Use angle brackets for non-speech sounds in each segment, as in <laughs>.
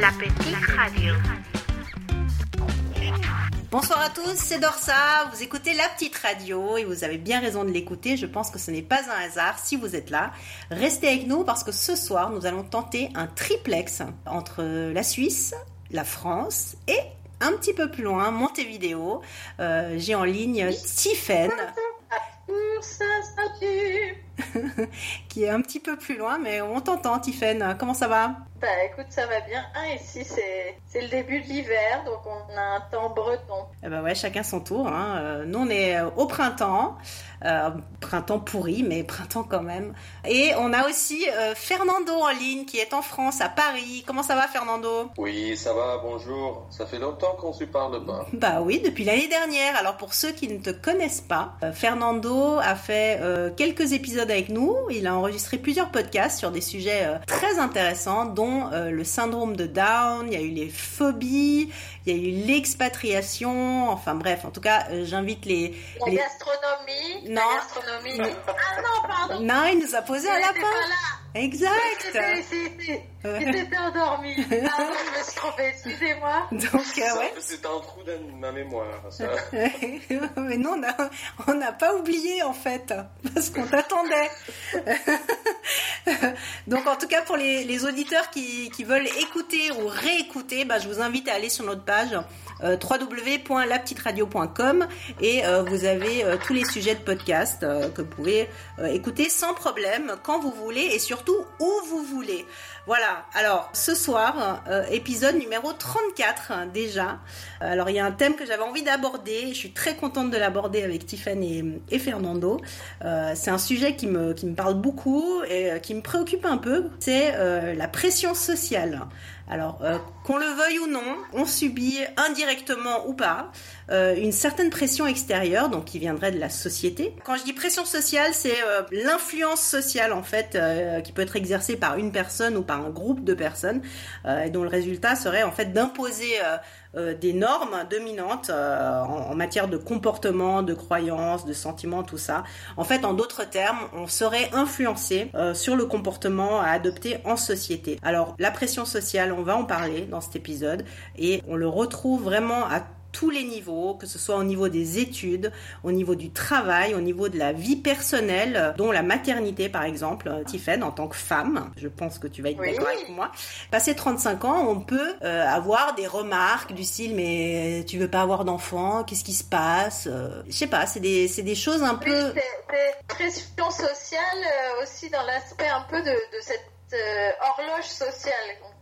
La petite radio. Bonsoir à tous, c'est Dorsa. Vous écoutez la petite radio et vous avez bien raison de l'écouter. Je pense que ce n'est pas un hasard si vous êtes là. Restez avec nous parce que ce soir, nous allons tenter un triplex entre la Suisse, la France et un petit peu plus loin, Montevideo. Euh, J'ai en ligne Tiffen. <laughs> qui est un petit peu plus loin, mais on t'entend, Tiffen. Comment ça va? Bah écoute, ça va bien. Ah, ici, c'est le début de l'hiver, donc on a un temps breton. Eh ben ouais, chacun son tour. Hein. Euh, nous, on est au printemps. Euh, printemps pourri, mais printemps quand même. Et on a aussi euh, Fernando en ligne qui est en France, à Paris. Comment ça va, Fernando? Oui, ça va, bonjour. Ça fait longtemps qu'on se parle pas. <laughs> Bah oui, depuis l'année dernière. Alors pour ceux qui ne te connaissent pas, euh, Fernando a fait quelques épisodes avec nous. Il a enregistré plusieurs podcasts sur des sujets très intéressants, dont le syndrome de Down, il y a eu les phobies, il y a eu l'expatriation, enfin bref, en tout cas, j'invite les... La gastronomie non. Ah non, pardon. Non, il nous a posé un lapin. Exact. J'étais endormi. <laughs> Ah, je me suis trompée, excusez-moi. Donc, euh, ouais. C'est un trou dans ma mémoire, ça. <laughs> Mais non, on n'a pas oublié, en fait, parce qu'on t'attendait. <laughs> Donc, en tout cas, pour les, les auditeurs qui, qui, veulent écouter ou réécouter, bah, je vous invite à aller sur notre page euh, www.lapetiteradio.com et euh, vous avez euh, tous les sujets de podcast euh, que vous pouvez écouter sans problème quand vous voulez et surtout où vous voulez. Voilà, alors ce soir, épisode numéro 34 déjà. Alors il y a un thème que j'avais envie d'aborder, je suis très contente de l'aborder avec Tiffany et, Fernando. c'est un sujet qui me, qui me parle beaucoup et qui me préoccupe un peu, c'est la pression sociale. Alors, euh, qu'on le veuille ou non, on subit indirectement ou pas euh, une certaine pression extérieure, donc qui viendrait de la société. Quand je dis pression sociale, c'est euh, l'influence sociale en fait qui peut être exercée par une personne ou par un groupe de personnes, et dont le résultat serait en fait d'imposer euh, des normes dominantes euh, en, matière de comportement, de croyances, de sentiments, tout ça. En fait, en d'autres termes, on serait influencé euh, sur le comportement à adopter en société. Alors, la pression sociale, on va en parler dans cet épisode et on le retrouve vraiment à tous les niveaux, que ce soit au niveau des études, au niveau du travail, au niveau de la vie personnelle, dont la maternité par exemple. Tiffen, en tant que femme, je pense que tu vas être d'accord avec moi. Passé 35 ans, on peut euh, avoir des remarques du style mais tu veux pas avoir d'enfant, qu'est-ce qui se passe euh, Je sais pas, c'est des, des choses un peu... C'est pression sociale euh, aussi dans l'aspect un peu de, de cette horloge sociale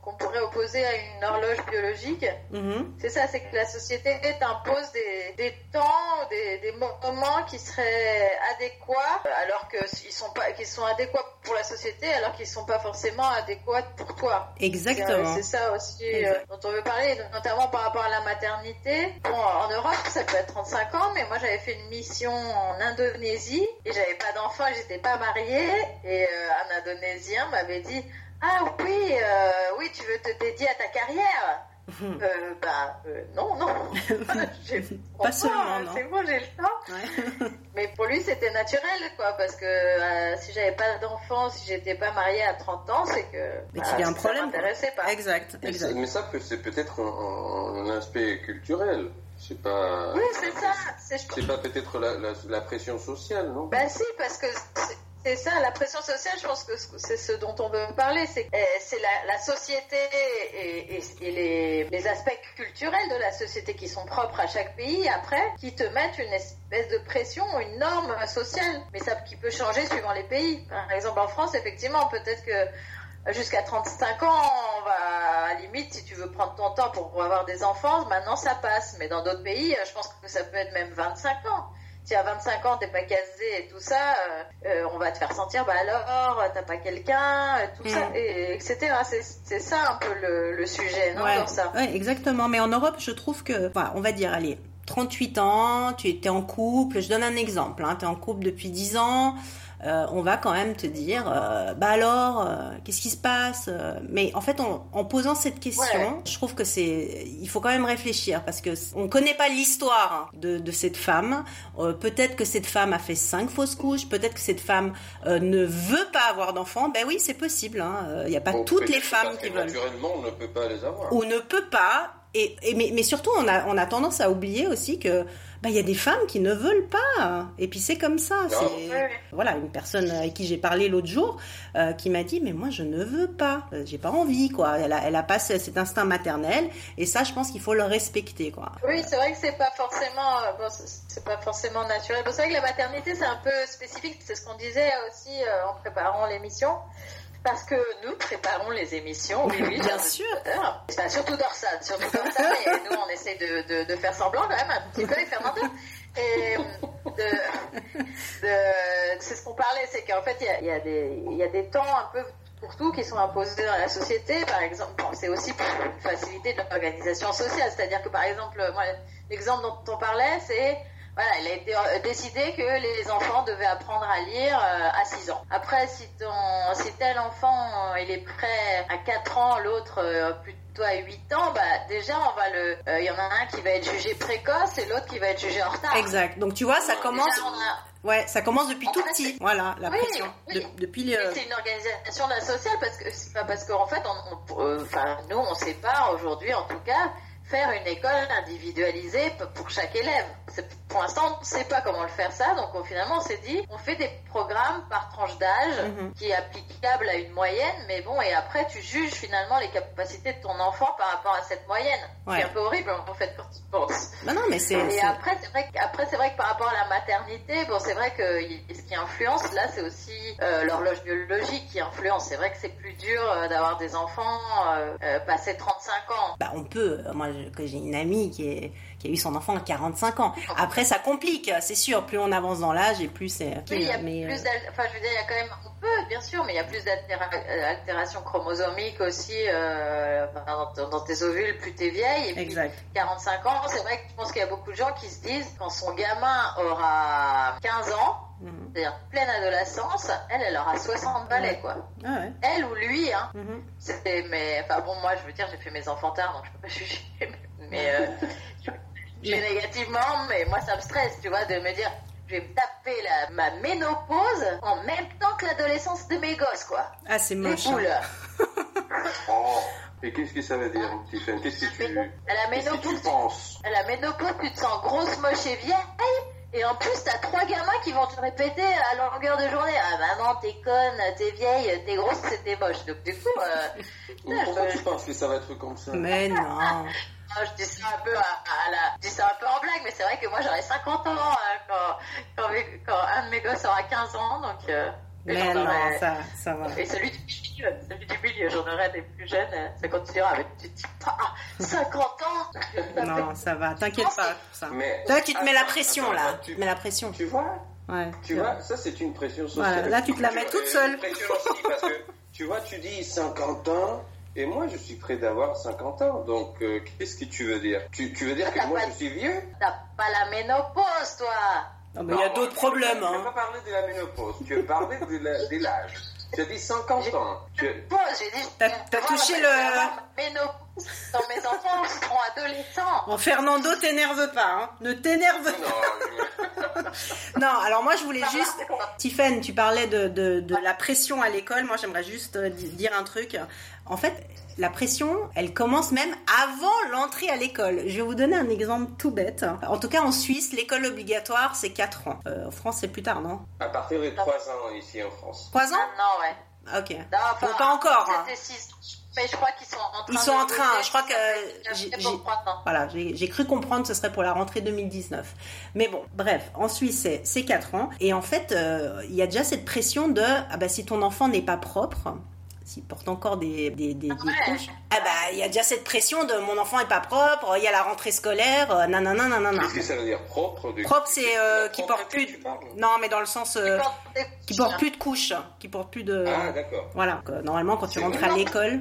qu'on pourrait opposer à une horloge biologique. Mhm. C'est ça, c'est que la société t'impose des, des, temps, des, des, moments qui seraient adéquats, alors qu'ils sont pas, qu'ils sont adéquats pour la société, alors qu'ils sont pas forcément adéquats pour toi. Exactement. C'est ça aussi euh, dont on veut parler, notamment par rapport à la maternité. Bon, en Europe, ça peut être 35 ans, mais moi j'avais fait une mission en Indonésie et j'avais pas d'enfant, j'étais pas mariée et euh, un Indonésien m'avait dit ah oui, euh, oui, tu veux te dédier à ta carrière euh, bah euh, non, non. <laughs> <laughs> pas seulement, non. C'est bon, j'ai le temps. <laughs> Mais pour lui, c'était naturel, quoi, parce que euh, si j'avais pas d'enfant, si j'étais pas mariée à 30 ans, c'est que. Mais qu'il y a un problème. pas. Exact, exact. Mais ça, c'est peut-être un, aspect culturel. C'est pas. Oui, c'est ça. C'est pas peut-être la, la, la, pression sociale, non? Bah si, parce que c'est ça, la pression sociale, je pense que c'est ce dont on veut parler, c'est eh, la, société et, les, aspects culturels de la société qui sont propres à chaque pays, après, qui te mettent une espèce de pression, une norme sociale, mais ça qui peut changer suivant les pays. Par exemple, en France, effectivement, peut-être que jusqu'à 35 ans, à la limite, si tu veux prendre ton temps pour avoir des enfants, maintenant ça passe. Mais dans d'autres pays, je pense que ça peut être même 25 ans si à 25 ans t'es pas casé et tout ça, euh, euh, on va te faire sentir, bah alors, t'as pas quelqu'un, euh, tout ça, mm. et, etc. C'est ça un peu le, sujet, non ouais, ça. Ouais, exactement. Mais en Europe, je trouve que, enfin, on va dire, allez, 38 ans, tu étais en couple, je donne un exemple, hein, tu es en couple depuis 10 ans, euh, on va quand même te dire, euh, bah alors, euh, qu'est-ce qui se passe Mais en fait, en, posant cette question, je trouve que c'est, il faut quand même réfléchir parce que on connaît pas l'histoire de, de, cette femme. peut-être que cette femme a fait cinq fausses couches, peut-être que cette femme ne veut pas avoir d'enfants. Ben oui, c'est possible. Hein. Il n'y a pas toutes les femmes qui veulent. Naturellement, on ne peut pas les avoir. Ou ne peut pas. Et, et mais, mais, surtout, on a, on a tendance à oublier aussi que bah, il y a des femmes qui ne veulent pas. Et puis c'est comme ça. Voilà une personne avec qui j'ai parlé l'autre jour euh, qui m'a dit mais moi je ne veux pas, euh, j'ai pas envie quoi. Elle a, elle a pas cet instinct maternel et ça je pense qu'il faut le respecter quoi. Oui c'est vrai que c'est pas forcément euh, bon, c'est pas forcément naturel. c'est vrai que la maternité c'est un peu spécifique. C'est ce qu'on disait aussi en préparant l'émission parce que nous préparons les émissions. Oui, oui, bien sûr. Enfin, surtout Dorsade, surtout Dorsade, mais nous on essaie de, de, de, faire semblant quand même un petit peu et faire mentir. Et c'est ce qu'on parlait, c'est qu'en fait il y a, y, y a, des temps un peu pour tout qui sont imposés dans la société. Par exemple, c'est aussi pour une facilité de l'organisation sociale. C'est-à-dire que par exemple, moi, l'exemple dont on parlait, c'est voilà, il a été euh, décidé que les enfants devaient apprendre à lire euh, à 6 ans. Après, si, ton, si tel enfant euh, il est prêt à 4 ans, l'autre plutôt à 8 ans, bah déjà on va le, il y en a un qui va être jugé précoce et l'autre qui va être jugé en retard. Exact. Donc tu vois, ça commence. Ouais, ça commence depuis tout petit. Voilà, la pression. depuis. C'est une organisation de la sociale parce que c'est pas parce qu'en fait, on, enfin nous on sait pas aujourd'hui en tout cas faire une école individualisée pour chaque élève. Pour l'instant, on ne sait pas comment le faire ça, donc finalement on s'est dit, on fait des programmes par tranche d'âge mhm. qui est applicable à une moyenne, mais bon, et après tu juges finalement les capacités de ton enfant par rapport à cette moyenne. C'est un peu horrible en fait quand tu penses. Non, non, mais c'est. Et après, c'est vrai, que par rapport à la maternité, bon, c'est vrai que ce qui influence là, c'est aussi euh, l'horloge biologique qui influence. C'est vrai que c'est plus dur euh, d'avoir des enfants euh, passé 35 ans. Bah, on peut. Moi, que j'ai une amie qui, est, qui a eu son enfant à 45 ans. Après, ça complique, c'est sûr. Plus on avance dans l'âge et plus c'est. il y a plus enfin, je veux dire, il y a quand même, on peut, bien sûr, mais il y a plus d'altérations chromosomiques aussi euh, dans, dans, tes ovules, plus t'es vieille. Et exact. 45 ans, c'est vrai que je pense qu'il y a beaucoup de gens qui se disent, quand son gamin aura 15 ans, mhm. c'est-à-dire pleine adolescence, elle, elle aura 60 balais, quoi. Ah ouais. Elle ou lui, hein. Mhm. mais, enfin bon, moi, je veux dire, j'ai fait mes enfants tard, donc je peux pas <laughs> juger, mais, euh, je, négativement, mais moi, ça me stresse, tu vois, de me dire, je vais me taper la, ma ménopause en même temps que l'adolescence de mes gosses, quoi. Ah, c'est moche. Hein. <laughs> oh. Et qu'est-ce que ça veut dire, Tiffany Qu'est-ce que tu, à la ménopause, que tu penses? À la ménopause, tu te sens grosse, moche et vieille. Et en plus, t'as trois gamins qui vont te répéter à longueur de journée Ah, maman, t'es conne, t'es vieille, t'es grosse, c'était moche. Donc, du coup. Euh, Pourquoi tu penses que ça va être comme ça? Mais non <laughs> je dis ça un peu à, la, je dis c'est vrai que moi j'aurai 50 ans euh, quand, quand, un de mes gosses aura 15 ans, donc. Euh, mais non, ça, ça va. Et celui du milieu, celui du milieu, j'en aurai des plus jeunes, ça continuera avec du type ah, 50 ans. <laughs> non, ça va, t'inquiète pas pour ça. Mais, Toi, tu te mets la pression là, tu te mets la pression. Tu vois? Ouais. Tu vois, ça c'est une pression sociale. Voilà, là tu te la mets toute seule. Une pression aussi parce que tu vois, tu dis 50 ans. Et moi, je suis prêt d'avoir 50 ans. Donc, euh, qu'est-ce que tu veux dire? Tu, tu, veux dire que moi, je suis vieux? T'as pas la ménopause, toi Non, mais il y a d'autres problèmes. Hein. Tu n'as pas parlé de la ménopause. Tu as parlé de l'âge. Tu as dit 50 ans. J'ai dit. T'as touché le. Ménopause. Dans mes enfants seront adolescents. Bon, Fernando, t'énerve pas. Hein. Ne t'énerve pas. <laughs> non, alors moi, je voulais juste. Tiffen, tu parlais de, de, de la pression à l'école. Moi, j'aimerais juste euh, dire un truc. En fait, la pression, elle commence même avant l'entrée à l'école. Je vais vous donner un exemple tout bête. En tout cas, en Suisse, l'école obligatoire, c'est 4 ans. Euh, en France, c'est plus tard, non? À partir de 3 ans ici en France. 3 ans? Ah, Non, ouais. Ok. Non, pas encore. Hein. Mais je crois qu'ils sont en train. Ils sont en train. Je crois que voilà, j'ai cru comprendre que ce serait pour la rentrée 2019. Mais bon, bref, en Suisse c'est 4 ans et en fait euh, il y a déjà cette pression de ah bah si ton enfant n'est pas propre, s'il porte encore des, des, des, couches, ah bah il y a déjà cette pression de mon enfant est pas propre, il y a la rentrée scolaire, euh, nanana nanana. Qu'est-ce que ça veut dire propre Propre c'est euh, qui porte plus. De... Non mais dans le sens euh, qui porte plus de couches, qui porte plus de. Ah d'accord. Voilà. normalement quand tu rentres à l'école.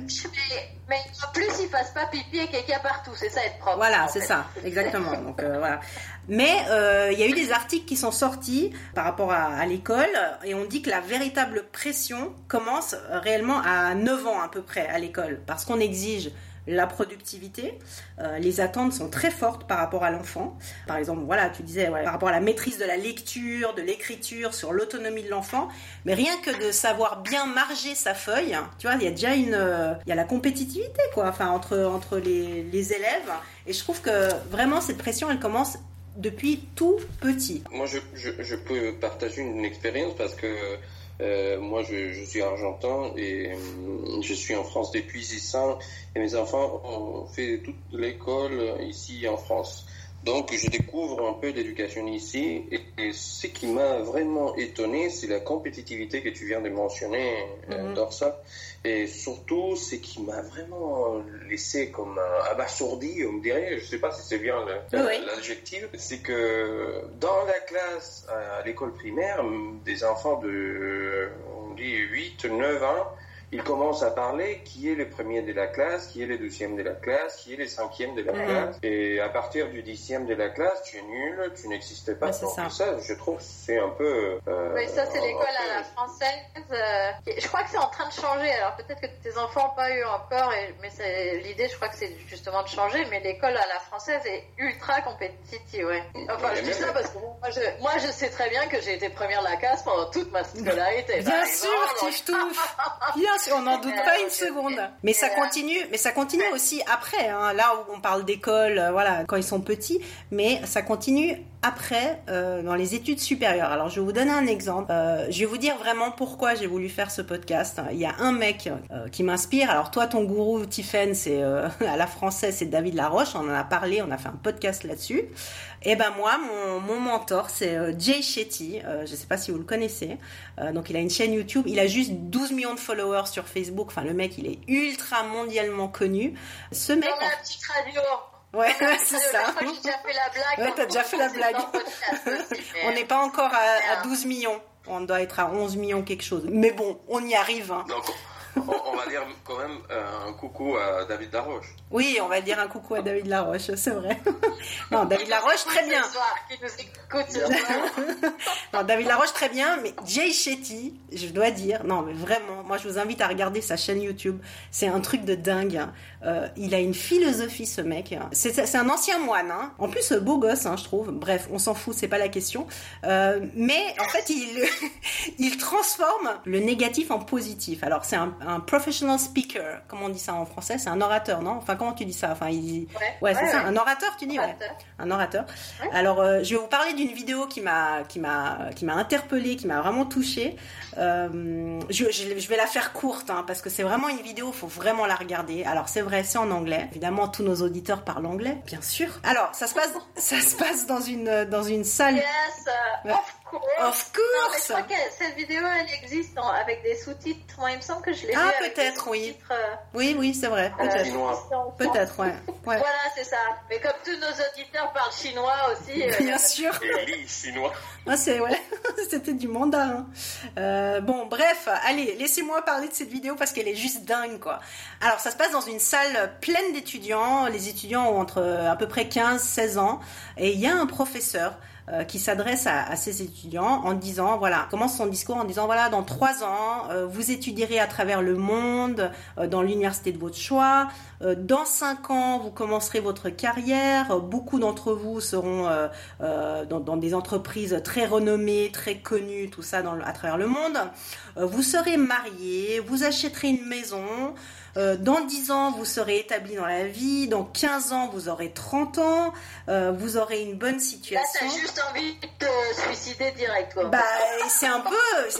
Mais en plus, il fasse pas pipi et caca partout, c'est ça être propre. Voilà, c'est ça, exactement. Donc euh, voilà. Mais euh, il y a eu des articles qui sont sortis par rapport à, à l'école et on dit que la véritable pression commence réellement à 9 ans à peu près à l'école parce qu'on exige la productivité. Euh, les attentes sont très fortes par rapport à l'enfant. Par exemple, voilà, tu disais par rapport à la maîtrise de la lecture, de l'écriture, sur l'autonomie de l'enfant. Mais rien que de savoir bien marger sa feuille, tu vois, il y a déjà une, il y a la compétitivité quoi, enfin entre entre les, les élèves. Et je trouve que vraiment cette pression, elle commence depuis tout petit. Moi, je, je peux partager une expérience parce que euh, moi, je, suis argentin et euh, je suis en France depuis 6 ans et mes enfants ont fait toute l'école ici en France. Donc, je découvre un peu d'éducation ici et, et, ce qui m'a vraiment étonné, c'est la compétitivité que tu viens de mentionner, mm -hmm. Dorsa. Et surtout, ce qui m'a vraiment laissé comme abasourdi, on me dirait, je sais pas si c'est bien l'adjectif, oui. c'est que dans la classe à l'école primaire, des enfants de, on dit 8, 9 ans, ils commencent à parler qui est le premier de la classe, qui est le deuxième de la classe, qui est le cinquième de la mmh. classe. Et à partir du dixième de la classe, tu es nul, tu n'existais pas. Ouais, Donc ça. ça. je trouve, c'est un peu. Euh, oui, ça c'est l'école à la française. Euh, je crois que c'est en train de changer. Alors peut-être que tes enfants n'ont pas eu encore, et, mais l'idée, je crois que c'est justement de changer. Mais l'école à la française est ultra compétitive. Ouais. Enfin, je dis ça parce que moi je, moi, je sais très bien que j'ai été première de la classe pendant toute ma scolarité. Bien sûr, Tiftouf. Bien sûr, on n'en doute pas une seconde. Mais ça continue, mais ça continue aussi après. Hein, là où on parle d'école, euh, voilà, quand ils sont petits, mais ça continue après euh, dans les études supérieures. Alors je vais vous donner un exemple. Euh, je vais vous dire vraiment pourquoi j'ai voulu faire ce podcast. Il y a un mec euh, qui m'inspire. Alors toi, ton gourou Tiffen, c'est <laughs> à la française, c'est David Laroche. On en a parlé, on a fait un podcast là-dessus. Et ben moi, mon, mentor, c'est Jay Shetty. je ne sais pas si vous le connaissez. donc il a une chaîne YouTube. Il a juste 12 millions de followers sur Facebook. Enfin le mec, il est ultra mondialement connu. Ce mec. Dans la petite radio. Ouais, <laughs> c'est ça. J'ai déjà fait la blague. Ouais, t'as déjà fait la blague. <laughs> On n'est pas encore à, à, 12 millions. On doit être à 11 millions quelque chose. Mais bon, on y arrive. Hein. Donc, on, on, va dire quand même un coucou à David Laroche. Oui, on va dire un coucou à David Laroche, c'est vrai. <laughs> non, David Laroche, très bien. non, David Laroche, très bien, mais Jay Shetty, je dois dire, non, mais vraiment, moi je vous invite à regarder sa chaîne YouTube. C'est un truc de dingue. Euh, il a une philosophie, ce mec. C'est un ancien moine. Hein. En plus, beau gosse, hein, je trouve. Bref, on s'en fout, c'est pas la question. Euh, mais en fait, il, <laughs> il transforme le négatif en positif. Alors, c'est un, un, professional speaker, comme on dit ça en français. C'est un orateur, non? Enfin, comment tu dis ça? Enfin, il... Ouais, ouais c'est ouais, ça. Un orateur, tu dis ouais. Un orateur. Alors, euh, je vais vous parler d'une vidéo qui m'a qui m'a qui m'a interpellée, qui m'a vraiment touchée. Euh, je, je, je, vais la faire courte hein, parce que c'est vraiment une vidéo, faut vraiment la regarder. Alors, c'est vrai, c'est en anglais. Évidemment, tous nos auditeurs parlent anglais, bien sûr. Alors, ça se passe ça se passe dans une dans une salle. Yes, of course. Non, je crois que cette vidéo, elle existe en, avec des sous-titres. Moi, il me semble que je l'ai ah, vu. peut-être, oui. Euh, oui, oui, c'est vrai. Peut-être. Euh, peut-être, ouais. ouais. Voilà, c'est ça. Mais comme tous nos auditeurs parlent chinois aussi. Euh, Bien sûr. Et chinois. Ah, c'est ouais. <laughs> C'était du mandarin. Euh, bon, bref, allez, laissez-moi parler de cette vidéo parce qu'elle est juste dingue, quoi. Alors, ça se passe dans une salle pleine d'étudiants. Les étudiants ont entre à peu près 15-16 ans. Et il y a un professeur euh, qui s'adresse à, à, ses étudiants en disant, voilà, commence son discours en disant, voilà, dans trois ans, euh, vous étudierez à travers le monde, euh, dans l'université de votre choix. Euh, dans cinq ans, vous commencerez votre carrière. Beaucoup d'entre vous seront euh, dans, dans, des entreprises très renommées, très connues, tout ça dans, à travers le monde. vous serez marié, vous achèterez une maison. Euh, dans 10 ans, vous serez établi dans la vie. Dans 15 ans, vous aurez 30 ans. Euh, vous aurez une bonne situation. Là, t'as juste envie de te suicider direct, quoi. Bah, c'est un peu...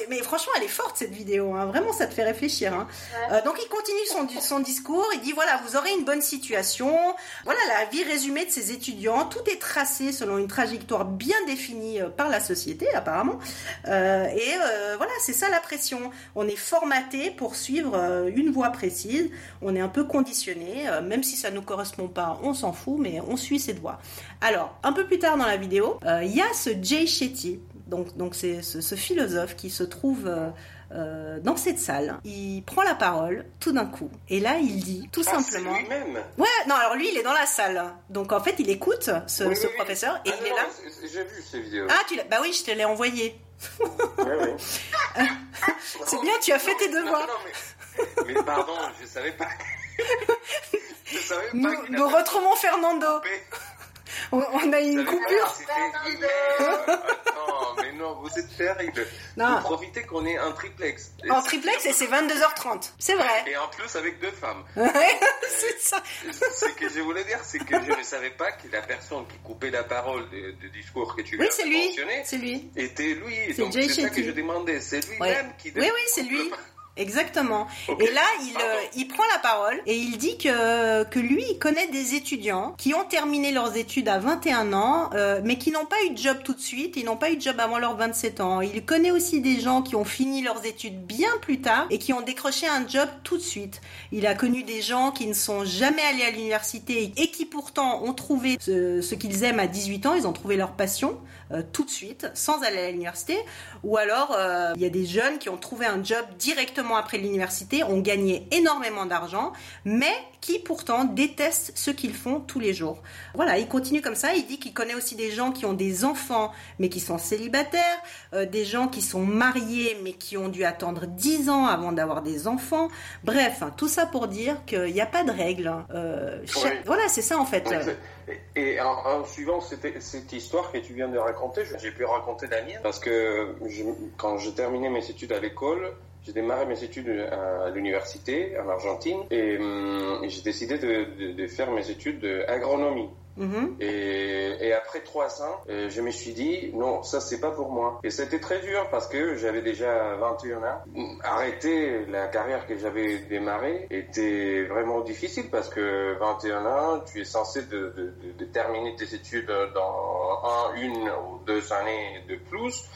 Mais franchement, elle est forte, cette vidéo. Hein. Vraiment, ça te fait réfléchir. Hein. Ouais. Euh, donc, il continue son, son discours. Il dit, voilà, vous aurez une bonne situation. Voilà la vie résumée de ces étudiants. Tout est tracé selon une trajectoire bien définie par la société, apparemment. et voilà, c'est ça la pression. On est formaté pour suivre une voie précise on est un peu conditionné, euh, même si ça ne nous correspond pas, on s'en fout, mais on suit cette voie. Alors, un peu plus tard dans la vidéo, il euh, y a ce Jay Shetty, donc donc c'est ce, philosophe qui se trouve euh, dans cette salle. Il prend la parole tout d'un coup. Et là, il dit tout ah, simplement. lui-même. Ouais, non, alors lui, il est dans la salle. Donc en fait, il écoute ce, professeur et ah, il est là. J'ai vu ces vidéos. Ah, tu Bah oui, je te l'ai envoyé. <laughs> C'est bien, tu as fait tes devoirs. mais, pardon, je savais pas. <laughs> je savais pas nous, retrouvons Fernando. On, a eu une coupure. non, mais non, vous êtes terrible. Non. Vous profitez qu'on ait un triplex. En triplex et c'est 22h30. C'est vrai. Et en plus avec deux femmes. <laughs> Ouais, c'est ça. Ce que je voulais dire, c'est que je ne savais pas que la personne qui coupait la parole du discours que tu oui, viens de mentionner c'est lui. était lui. Donc c'est ça que je demandais. C'est lui-même qui. Oui, oui, c'est lui. Exactement. Et là, il, euh, il prend la parole et il dit que, que lui, il connaît des étudiants qui ont terminé leurs études à 21 ans, euh, mais qui n'ont pas eu de job tout de suite, ils n'ont pas eu de job avant leurs 27 ans. Il connaît aussi des gens qui ont fini leurs études bien plus tard et qui ont décroché un job tout de suite. Il a connu des gens qui ne sont jamais allés à l'université et qui pourtant ont trouvé ce, ce qu'ils aiment à 18 ans, ils ont trouvé leur passion euh, tout de suite, sans aller à l'université. Ou alors, euh, il y a des jeunes qui ont trouvé un job directement après l'université, ont gagné énormément d'argent, mais qui pourtant détestent ce qu'ils font tous les jours. Voilà, il continue comme ça, il dit qu'il connaît aussi des gens qui ont des enfants mais qui sont célibataires, euh, des gens qui sont mariés mais qui ont dû attendre 10 ans avant d'avoir des enfants. Bref, hein, tout ça pour dire qu'il n'y a pas de règles. Hein. Voilà, c'est ça en fait. Et en, suivant cette, histoire que tu viens de raconter, j'ai pu raconter la parce que quand j'ai terminé mes études à l'école, j'ai démarré mes études à l'université en Argentine et, hum, j'ai décidé de, faire mes études d'agronomie. Mm-hmm. et, après trois ans, euh, je me suis dit non, ça c'est pas pour moi. Et c'était très dur parce que j'avais déjà 21 ans. Arrêter la carrière que j'avais démarrée était vraiment difficile parce que 21 ans, tu es censé de terminer tes études dans un, une ou deux années de plus.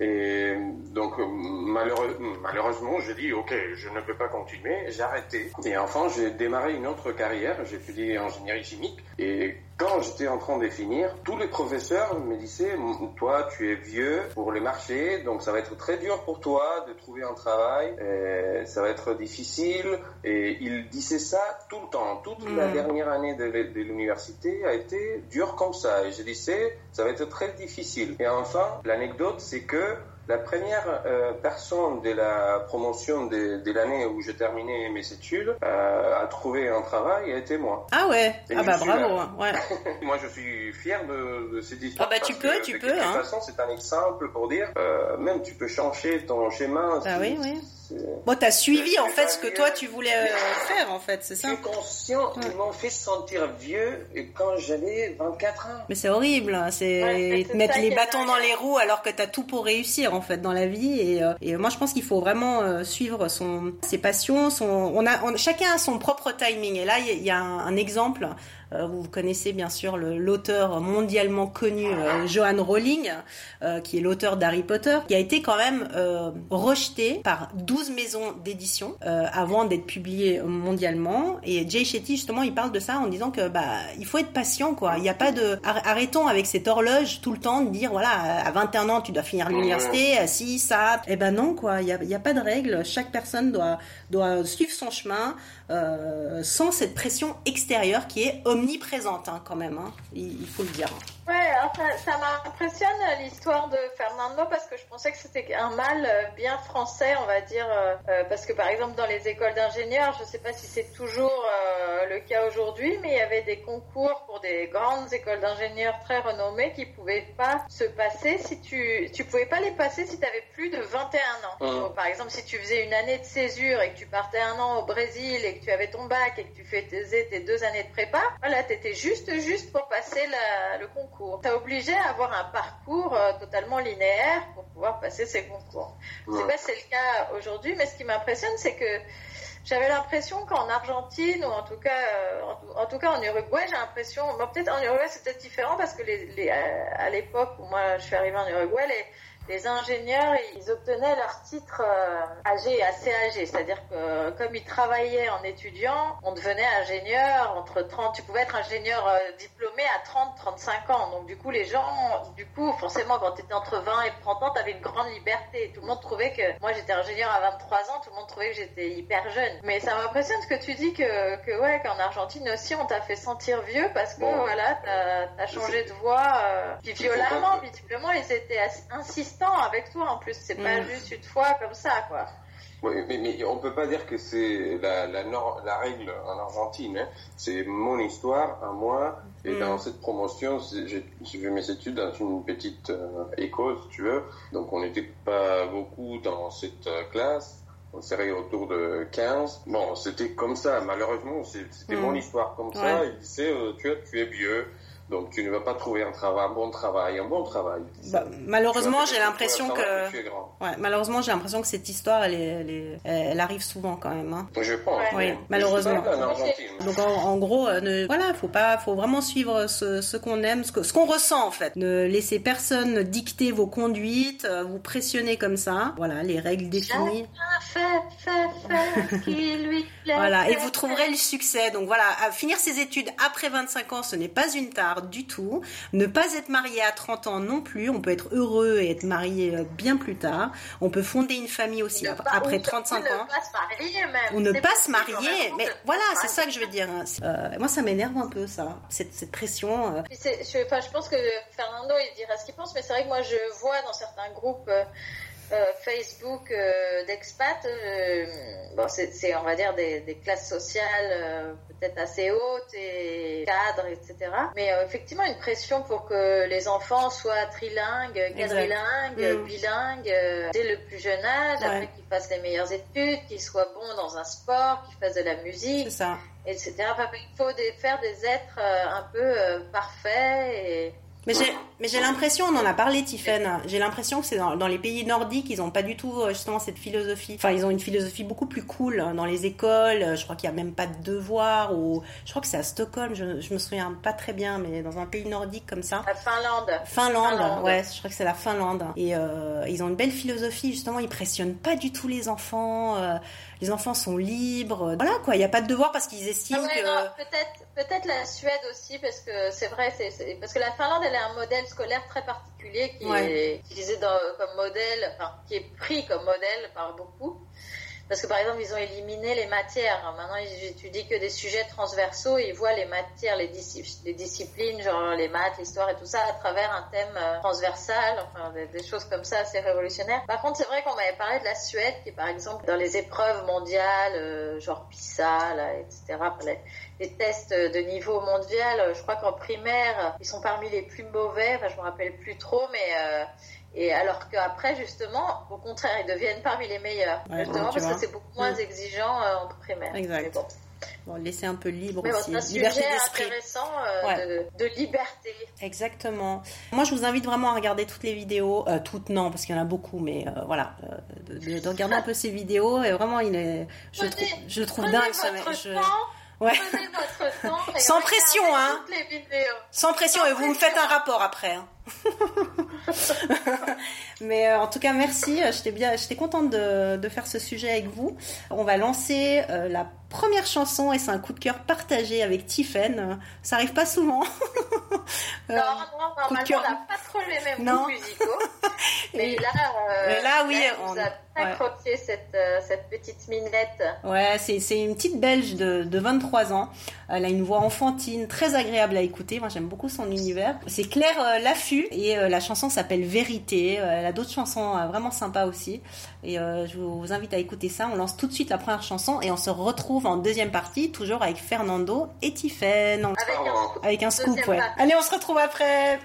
Et donc malheureusement, j'ai dit ok, je ne peux pas continuer, j'ai arrêté. Et enfin, j'ai démarré une autre carrière, j'ai étudié ingénierie chimique. Et quand j'étais en train de finir, tous les professeurs me disaient, toi, tu es vieux pour les marchés, donc ça va être très dur pour toi de trouver un travail, et ça va être difficile. Et ils disaient ça tout le temps. Toute la mm. dernière année de, l'université a été dure comme ça. Et je disais, ça va être très difficile. Et enfin, l'anecdote, c'est que la première euh, personne de la promotion de, de l'année où j'ai terminé mes études euh, a trouvé un travail a été moi. Ah ouais, ah bah bravo. Hein, ouais. <laughs> moi je suis fier de, de cette histoire. Ah bah tu peux, tu peux. De toute hein. façon c'est un exemple pour dire, euh, même tu peux changer ton schéma. Ah oui, oui. Bon, t'as suivi en fait ce que toi tu voulais euh, faire en fait, c'est ça Je conscient, ils m'ont fait sentir vieux quand j'avais 24 ans. Mais c'est horrible, hein, c'est mettre les bâtons dans les roues alors que t'as tout pour réussir en fait dans la vie. Et, euh, et moi je pense qu'il faut vraiment euh, suivre son, ses passions, son, on a, chacun a son propre timing. Et là il y, a un, un exemple vous connaissez bien sûr l'auteur mondialement connu euh, Johan Rowling, euh, qui est l'auteur d'Harry Potter, qui a été quand même rejeté par 12 maisons d'édition avant d'être publié mondialement. Et Jay Shetty justement, il parle de ça en disant que bah il faut être patient quoi. Il n'y a pas de arrêtons avec cette horloge tout le temps de dire voilà à 21 ans tu dois finir l'université, si ça. Eh ben non quoi. Il n'y a, a pas de règle. Chaque personne doit doit suivre son chemin sans cette pression extérieure qui est omniprésente hein, quand même, hein. il, faut le dire. Ouais, ça, m'impressionne l'histoire de Fernando parce que je pensais que c'était un mal euh, bien français, on va dire, euh, euh, parce que par exemple dans les écoles d'ingénieurs, je ne sais pas si c'est toujours le cas aujourd'hui, mais il y avait des concours pour des grandes écoles d'ingénieurs très renommées qui pouvaient pas se passer si tu tu pouvais pas les passer si tu avais plus de 21 ans. par exemple, si tu faisais une année de césure et que tu partais un an au Brésil et que tu avais ton bac et que tu faisais tes deux années de prépa, voilà, tu étais juste juste pour passer le concours. Tu obligé à avoir un parcours euh, totalement linéaire pour pouvoir passer ces concours. Je sais pas si c'est le cas aujourd'hui, mais ce qui m'impressionne, c'est que j'avais l'impression qu'en Argentine ou en tout cas, euh, en, tout cas en Uruguay, j'ai l'impression, peut-être en Uruguay c'est peut-être différent parce que les, les, à l'époque où moi je suis arrivée en Uruguay, les les ingénieurs, ils obtenaient leur titre euh, âgé, assez âgé. C'est-à-dire que comme ils travaillaient en étudiant, on devenait ingénieur entre 30, tu pouvais être ingénieur euh, diplômé à 30, 35 ans. Donc du coup, les gens, du coup, forcément, quand tu étais entre 20 et 30 ans, tu avais une grande liberté. Tout le monde trouvait que, moi j'étais ingénieur à 23 ans, tout le monde trouvait que j'étais hyper jeune. Mais ça m'impressionne ce que tu dis que, que ouais, qu'en Argentine aussi, on t'a fait sentir vieux parce que voilà, t'as as changé de voix, euh, puis violemment, visiblement, ils étaient insistants avec toi en plus. C'est pas mm. juste une fois comme ça, quoi. Oui, mais, mais, on peut pas dire que c'est la, la, la, règle en Argentine. Hein. C'est mon histoire à moi. Et mm. dans cette promotion, j'ai fait mes études dans une petite euh, école, si tu veux. Donc on n'était pas beaucoup dans cette euh, classe. On serait autour de 15. Bon, c'était comme ça. Malheureusement, c'était mm. mon histoire comme ça. Il disait, euh, tu, tu es vieux. Donc tu ne vas pas trouver un travail, un bon travail, un bon travail. Bah, malheureusement, j'ai l'impression que, ouais, malheureusement, j'ai l'impression que cette histoire, elle, est, elle, arrive souvent quand même. Hein. Je pense. Oui, malheureusement. Donc en, gros, euh, ne, voilà, faut pas, faut vraiment suivre ce, ce qu'on aime, ce, ce qu'on ressent en fait. Ne laissez personne dicter vos conduites, euh, vous pressionner comme ça. Voilà, les règles définies. Fait, fait, fait, qui lui plaît. <laughs> voilà, et vous trouverez le succès. Donc voilà, à finir ses études après 25 ans, ce n'est pas une tare du tout. Ne pas être marié à 30 ans non plus. On peut être heureux et être marié euh, bien plus tard. On peut fonder une famille aussi après 35 ans. Ne pas se marier même. On ne pas se marier. Mais voilà, c'est ça que je veux dire. Hein. Euh, moi, ça m'énerve un peu, ça. Cette, cette pression. Euh. Je, enfin, je pense que Fernando, il dira ce qu'il pense, mais c'est vrai que moi, je vois dans certains groupes euh, Facebook euh, d'expat, euh, bon, c'est, on va dire des, des classes sociales peut-être assez hautes et cadres, etc. Mais effectivement, une pression pour que les enfants soient trilingues, quadrilingues, mm. bilingues dès le plus jeune âge, après qu'ils fassent les meilleures études, qu'ils soient bons dans un sport, qu'ils fassent de la musique, etc. Enfin, il faut des, faire des êtres un peu parfaits et mais j'ai l'impression, on en a parlé, Tiffen, j'ai l'impression que c'est dans, les pays nordiques, ils n'ont pas du tout euh, justement cette philosophie. Enfin, ils ont une philosophie beaucoup plus cool hein, dans les écoles. Je crois qu'il n'y a même pas de devoirs. Ou... Je crois que c'est à Stockholm, je, je me souviens pas très bien, mais dans un pays nordique comme ça. La Finlande. Finlande, ouais, je crois que c'est la Finlande. Et euh, ils ont une belle philosophie, justement, ils pressionnent pas du tout les enfants. Euh, les enfants sont libres. Voilà quoi, il n'y a pas de devoir parce qu'ils estiment ah que. Peut-être, peut-être la Suède aussi parce que c'est vrai, c'est, parce que la Finlande elle est un modèle scolaire très particulier qui est utilisé comme modèle, enfin qui est pris comme modèle par beaucoup. Parce que par exemple, ils ont éliminé les matières. Maintenant, ils étudient que des sujets transversaux ils voient les matières, les, disciplines, genre les maths, l'histoire et tout ça, à travers un thème euh, transversal, enfin des, choses comme ça assez révolutionnaires. Par contre, c'est vrai qu'on m'avait parlé de la Suède, qui par exemple dans les épreuves mondiales, euh, genre PISA, là, etc., les, tests de niveau mondial, je crois qu'en primaire, ils sont parmi les plus mauvais. Enfin, je me rappelle plus trop, mais euh, et alors qu'après, justement, au contraire, ils deviennent parmi les meilleurs. justement parce que c'est beaucoup moins mm. exigeant euh, en primaire. Exact. Bon. Bon, laisser un peu libre Mais aussi. un liberté d'esprit. intéressant euh, de, de, liberté. Exactement. Moi, je vous invite vraiment à regarder toutes les vidéos. Euh, toutes, non, parce qu'il y en a beaucoup, mais euh, voilà. De, de, regarder un peu ces vidéos. Et vraiment, il est, je, prenez, trouve, je le trouve dingue. Ça, je... Ouais. Prenez votre <laughs> temps. Sans pression, hein. Sans pression, et vous me faites un rapport après. Hein. <laughs> Mais euh, en tout cas, merci. J'étais bien, j'étais contente de, de, faire ce sujet avec vous. On va lancer euh, la première chanson et c'est un coup de cœur partagé avec Tiffen. Ça arrive pas souvent. <laughs> non, non, normalement, on n'a pas trop les mêmes non. goûts musicaux. <laughs> Mais là, euh, là, oui, on a accroché cette, euh, cette petite minette. Ouais, c'est une petite belge de, de 23 ans. Elle a une voix enfantine, très agréable à écouter. Moi, j'aime beaucoup son univers. C'est Claire euh, Et la chanson s'appelle Vérité. elle a d'autres chansons vraiment sympas aussi. Et je vous invite à écouter ça. On lance tout de suite la première chanson et on se retrouve en deuxième partie, toujours avec Fernando et Tiffen. Avec un, scoop, ouais. Allez, on se retrouve après.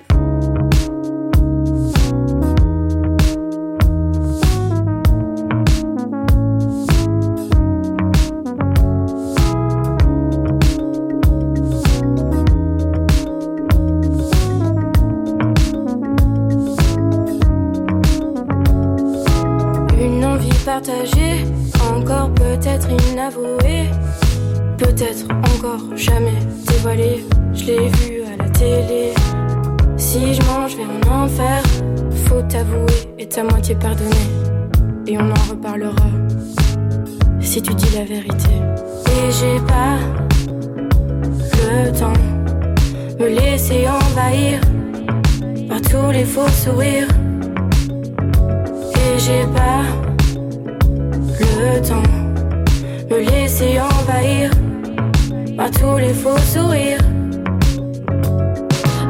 Encore peut-être inavouée, peut-être encore jamais dévoilée. Je l'ai vu à la télé. Si je mange vers un enfer, faute avouée est à moitié pardonnée. Et on en reparlera si tu dis la vérité. Et j'ai pas le temps me laisser envahir par tous les faux sourires. Et j'ai pas le temps me laisser envahir par tous les faux sourires.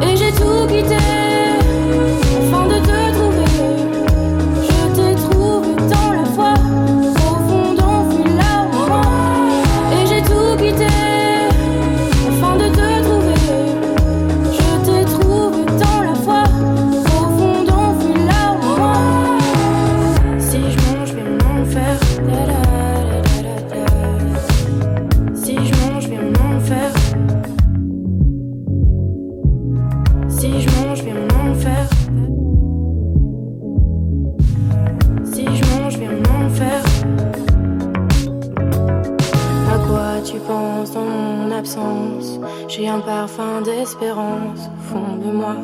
Et j'ai tout quitté afin de te Si je mange, je m'en faire. À quoi tu penses dans mon absence? J'ai un parfum d'espérance au fond de moi.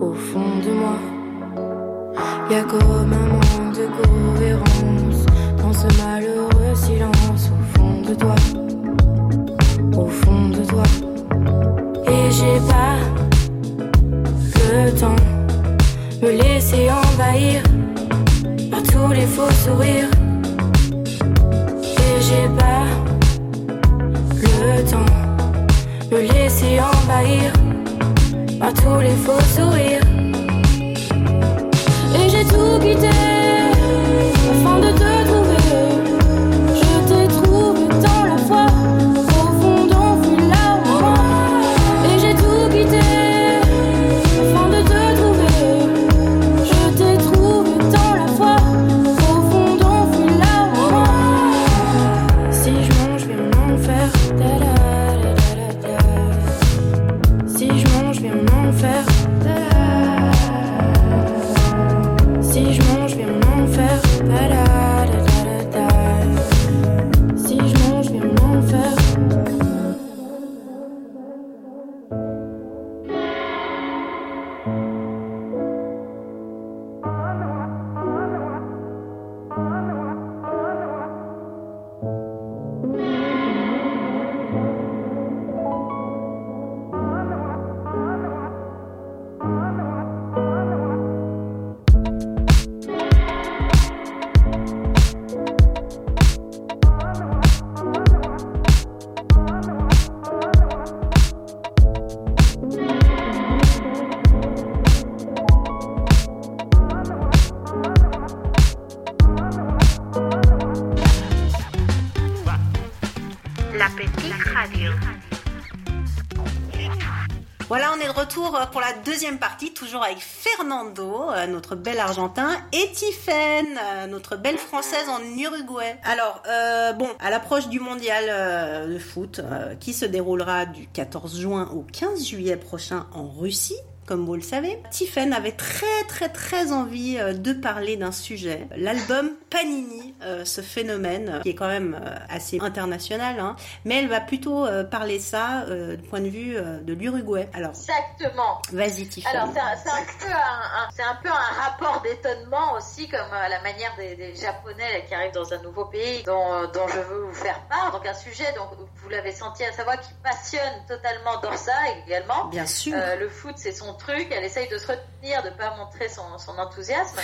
Au fond de moi. Y a comme un manque de cohérence dans ce malheureux silence au fond de toi. Au fond de toi. Et j'ai pas le temps me laisser envahir par tous les faux sourires. Et j'ai pas le temps me laisser envahir par tous les faux sourires. Et j'ai tout quitté euh, pour la deuxième partie, toujours avec Fernando, euh, notre bel Argentin, et Tiffaine, euh, notre belle Française en Uruguay. Alors, bon, à l'approche du mondial de foot, qui se déroulera du 14 juin au 15 juillet prochain en Russie, comme vous le savez, Tiffen avait très très très envie euh, de parler d'un sujet, l'album Panini, euh, ce phénomène euh, qui est quand même assez international, hein, mais elle va plutôt euh, parler ça euh, du point de vue de l'Uruguay. Alors, Exactement. vas-y Tiffen. Alors c'est un, peu un, un- c'est un peu un rapport d'étonnement aussi, comme à la manière des, des Japonais qui arrivent dans un nouveau pays, dont, dont je veux vous faire part. Donc un sujet, donc vous l'avez senti à savoir, qui passionne totalement Dorsa également. Bien sûr. Le foot, c'est son truc. Elle essaye de se de pas montrer son, enthousiasme.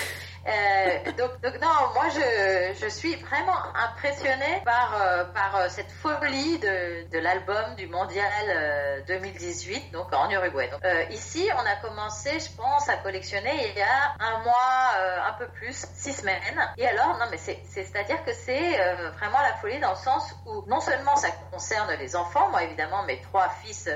Euh, donc, donc non, moi je, je suis vraiment impressionnée par euh, par euh, cette folie de, de l'album du mondial euh, 2018, donc en Uruguay. Donc, ici, on a commencé, je pense, à collectionner il y a un mois, un peu plus, six semaines. Et alors, non, mais c'est c'est à dire que c'est vraiment la folie dans le sens où non seulement ça concerne les enfants, moi évidemment mes trois fils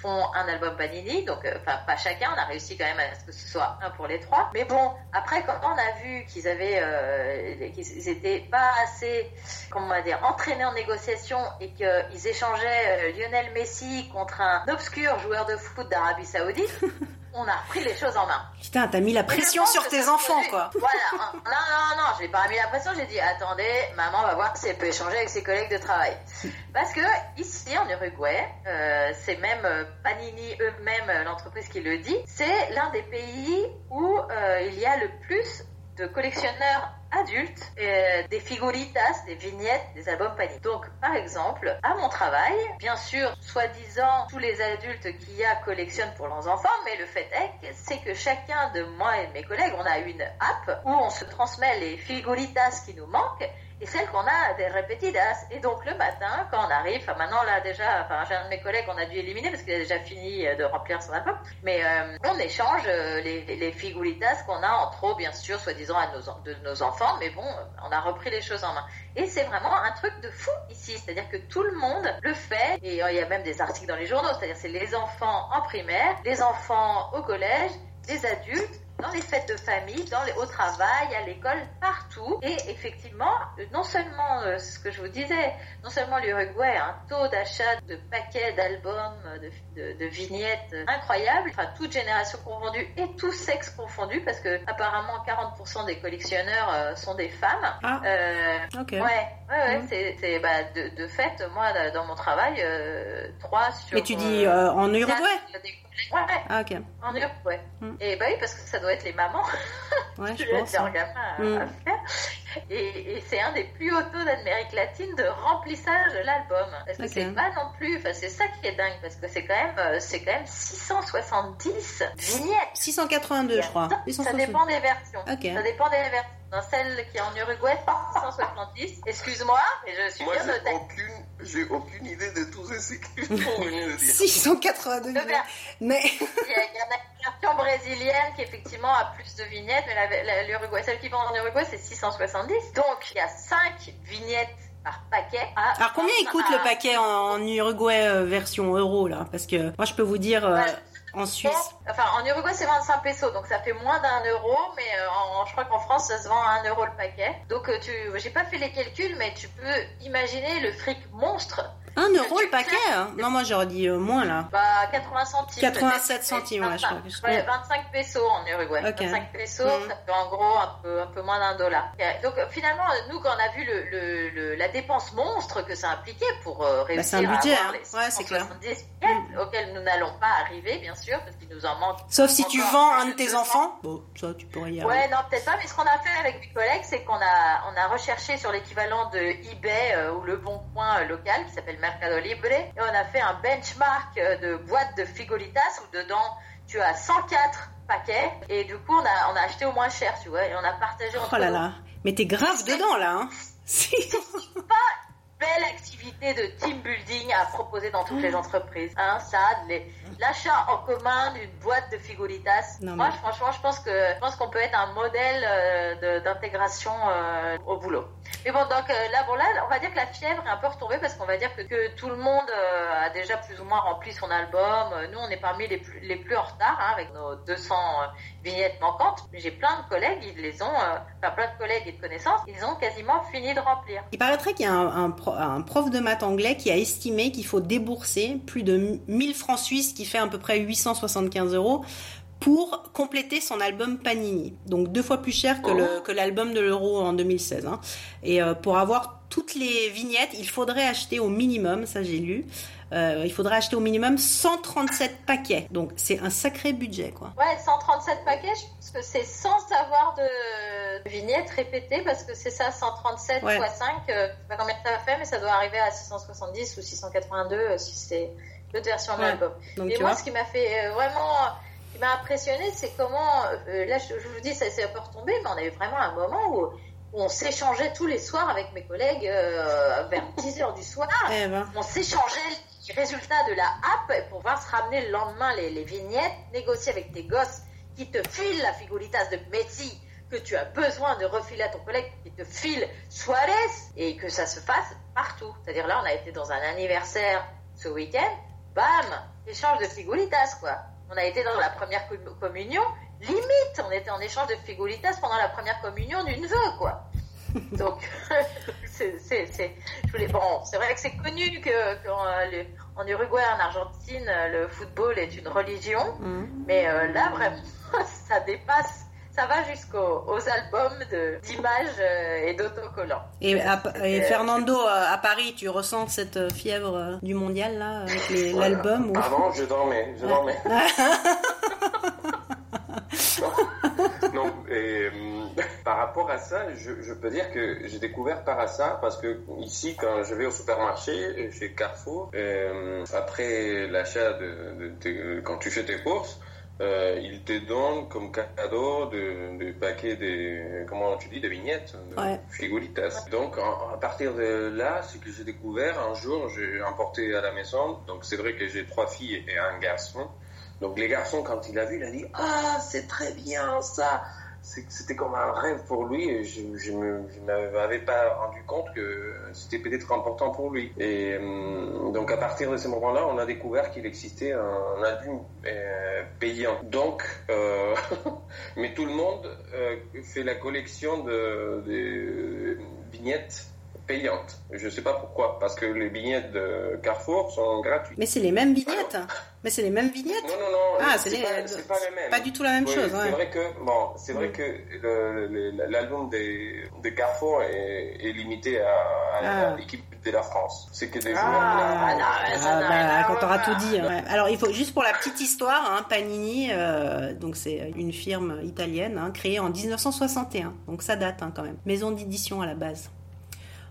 font un album Panini, donc enfin pas chacun, on a réussi quand même à que ce soit un pour les trois. Mais bon, après quand on a vu qu'ils avaient, euh, qu'ils étaient pas assez, comment on dire, entraînés en négociation et qu'ils échangeaient euh, Lionel Messi contre un obscur joueur de foot d'Arabie Saoudite. <laughs> on a repris les choses en main. Putain, t'as mis la pression sur tes enfants, quoi. Voilà. Non, non, non, je n'ai pas mis la pression. J'ai dit, attendez, maman va voir si elle peut échanger avec ses collègues de travail. Parce que ici, en Uruguay, euh, c'est même euh, Panini eux-mêmes, euh, l'entreprise qui le dit, c'est l'un des pays où il y a le plus de collectionneurs adultes euh, des figuritas, des vignettes, des albums Panini. Donc, par exemple, à mon travail, bien sûr, soi-disant, tous les adultes qu'il y a collectionnent pour leurs enfants, mais le fait est, c'est que chacun de moi et de mes collègues, on a une app où on se transmet les figuritas qui nous manquent et celle qu'on a des repetidas. Et donc le matin, quand on arrive, enfin maintenant là déjà, enfin j'ai un de mes collègues qu'on a dû éliminer parce qu'il a déjà fini euh, de remplir son album, mais euh, on échange euh, les, les, qu'on a en trop, bien sûr, soi-disant à nos, de nos enfants, mais bon, on a repris les choses en main. Et c'est vraiment un truc de fou ici, c'est-à-dire que tout le monde le fait, et il y a même des articles dans les journaux, c'est-à-dire c'est les enfants en primaire, les enfants au collège, les adultes, dans les fêtes de famille, dans les, au travail, à l'école, partout. Et effectivement, non seulement euh, ce que je vous disais, non seulement l'Uruguay a un taux d'achat de paquets d'albums, de, de, vignettes incroyable, enfin toute génération confondue et tout sexe confondu, parce que apparemment 40% des collectionneurs euh, sont des femmes. Ah. Euh, ok. Ouais, ouais, ouais mm. c'est bah, de, de, fait, moi dans mon travail, euh, 3 sur. Mais tu dis en Uruguay Ouais, Ah, ok. En Europe, ouais. Mm. Et bah oui, parce que ça doit être les mamans. Ouais, <laughs> je pense. Hein. à, mm. faire. Et, et c'est un des plus hauts taux d'Amérique latine de remplissage de l'album. Parce que c'est pas non plus, enfin, c'est ça qui est dingue, parce que c'est quand même, euh, c'est quand même 670 vignettes. 682, je crois. Ça dépend des versions. Okay. Ça dépend des versions. Dans celle qui est en Uruguay, 670. Excuse-moi, mais je suis Moi, bien j'ai aucune, j'ai aucune idée de tous ces venir dire. 682 vignettes. Mais. Il y, a, il y a une version brésilienne qui effectivement a plus de vignettes, mais l'Uruguay, celle qui vend en Uruguay, c'est 670. Donc, il y a 5 vignettes par paquet. À, Alors combien il coûte le paquet en, en Uruguay euh, version euro là? Parce que moi je peux vous dire euh. En Suisse. Enfin, en Uruguay, c'est 25 pesos, donc ça fait moins d'un euro, mais euh, en, je crois qu'en France, ça se vend à 1 euro le paquet. Donc, euh, tu, j'ai pas fait les calculs, mais tu peux imaginer le fric monstre. 1 euro le paquet hein Non moi j'aurais dit euh, moins là. Bah, 80 centimes. 87 peut-être. centimes, ouais, je crois que je- Ouais, 25 pesos en Uruguay. Ok. 25 pesos, Mhm. ça fait en gros un peu, un peu moins d'un dollar. Donc, finalement, nous, quand on a vu le, le, le- la dépense monstre que ça impliquait pour euh, réussir Bah, un budget, à avoir hein. les Ouais, c'est clair. 170 vignettes, auxquelles nous n'allons pas arriver, bien sûr, parce qu'il nous en manque. Sauf si tu vends un de tes 200. enfants. Bon, ça tu pourrais y arriver. Ouais, non, peut-être pas, mais ce qu'on a fait avec mes collègues, c'est qu'on a, on a recherché sur l'équivalent de eBay euh, ou le Bon Coin euh, local qui s'appelle Mercado Libre et on a fait un benchmark euh, de boîtes de frigolitas où dedans tu as 104 paquets et du coup on a, on a acheté au moins cher, tu vois, et on a partagé entre Oh là là. Mais t'es grave dedans là. Hein. <laughs> Si. Belle activité de team building à proposer dans toutes les Mm. entreprises. Hein, ça, les- l'achat en commun d'une boîte de figuritas. Non, Moi, franchement, je pense que je pense qu'on peut être un modèle euh, d'intégration euh, au boulot. Mais bon, donc euh, là, bon là, on va dire que la fièvre est un peu retombée parce qu'on va dire que, tout le monde euh, a déjà plus ou moins rempli son album. Euh, Nous, on est parmi les plus, les plus en retard hein, avec nos 200 euh, vignettes manquantes. J'ai plein de collègues, ils les ont, enfin plein de collègues et de connaissances, ils ont quasiment fini de remplir. Il paraîtrait qu'il y a un, un prof de maths anglais qui a estimé qu'il faut débourser plus de 1000 francs suisses, qui fait à peu près 875 euros, pour compléter son album Panini. Donc deux fois plus cher que que l'album de l'euro en 2016. hein. Et euh, pour avoir toutes les vignettes, il faudrait acheter au minimum, ça j'ai lu, euh, il faudrait acheter au minimum 137 paquets. Donc c'est un sacré budget, quoi. Ouais, 137 paquets, je pense que c'est sans avoir de, vignettes répétées, parce que c'est ça, 137 Ouais. x 5, euh, je sais pas combien ça fait, mais ça doit arriver à 670 ou 682 euh, si c'est l'autre version de Ouais. l'album. Donc Et moi, vois. ce qui m'a fait euh, vraiment, qui m'a impressionné, c'est comment, euh, là, je, je vous dis, ça s'est un peu retombé, mais on a eu vraiment un moment où, où on s'échangeait tous les soirs avec mes collègues euh, vers <laughs> 10 heures du soir Eh ben. on s'échangeait les résultats de la app pour pouvoir se ramener le lendemain les, les vignettes, négocier avec tes gosses qui te filent la figuritas de Messi que tu as besoin de refiler à ton collègue qui te file Suarez et que ça se fasse partout. C'est-à-dire là, on a été dans un anniversaire ce week-end, bam, échange de figuritas quoi. On a été dans la première com- communion, limite, on était en échange de figuritas pendant la première communion d'une vœu quoi. <laughs> Donc, <laughs> c'est, c'est, c'est, je voulais, bon, c'est vrai que c'est connu que, euh, le- en Uruguay, en Argentine, euh, le football est une religion, Mhm. mais euh, là, vraiment, <laughs> ça dépasse, ça va jusqu'aux aux albums d'images euh, et d'autocollants. Et, à- et Euh, Fernando, euh, à Paris, tu ressens cette fièvre du mondial là, avec Voilà. l'album ou... Avant, je dormais, je dormais. <laughs> non, et, par rapport à ça, je, je peux dire que j'ai découvert par hasard parce que ici, quand je vais au supermarché, chez Carrefour, euh, après l'achat de, de- de- quand tu fais tes courses, euh, ils te donnent comme cadeau de, de paquets de, comment tu dis, de vignettes, de Ouais. figuritas. Donc, en- à partir de là, ce que j'ai découvert, un jour, j'ai emporté à la maison, donc c'est vrai que j'ai trois filles et un garçon. Donc les garçons, quand il a vu, il a dit Ah, c'est très bien ça C'était comme un rêve pour lui et je je m'avais pas rendu compte que c'était peut-être important pour lui. Et euh, donc à partir de ce moment-là, on a découvert qu'il existait un album euh, payant. Donc, euh, <laughs> mais tout le monde euh, fait la collection de vignettes payantes. Je sais pas pourquoi, parce que les vignettes de Carrefour sont gratuites. Mais c'est les mêmes vignettes. Mais c'est les mêmes vignettes. Non, non, non. Ah, c'est les- pas, les mêmes. Pas du tout la même Oui, chose. C'est ouais. vrai que bon, c'est vrai que l'album des, des Carrefour est, est limité à, à Ah. l'équipe de la France. C'est que des joueurs. Ah, non, mais ça Ah, n'a bah, quand t'auras tout dit. ouais. Alors, il faut juste pour la petite histoire, hein, Panini, euh, donc c'est une firme italienne hein, créée en 1961, donc ça date hein, quand même. Maison d'édition à la base.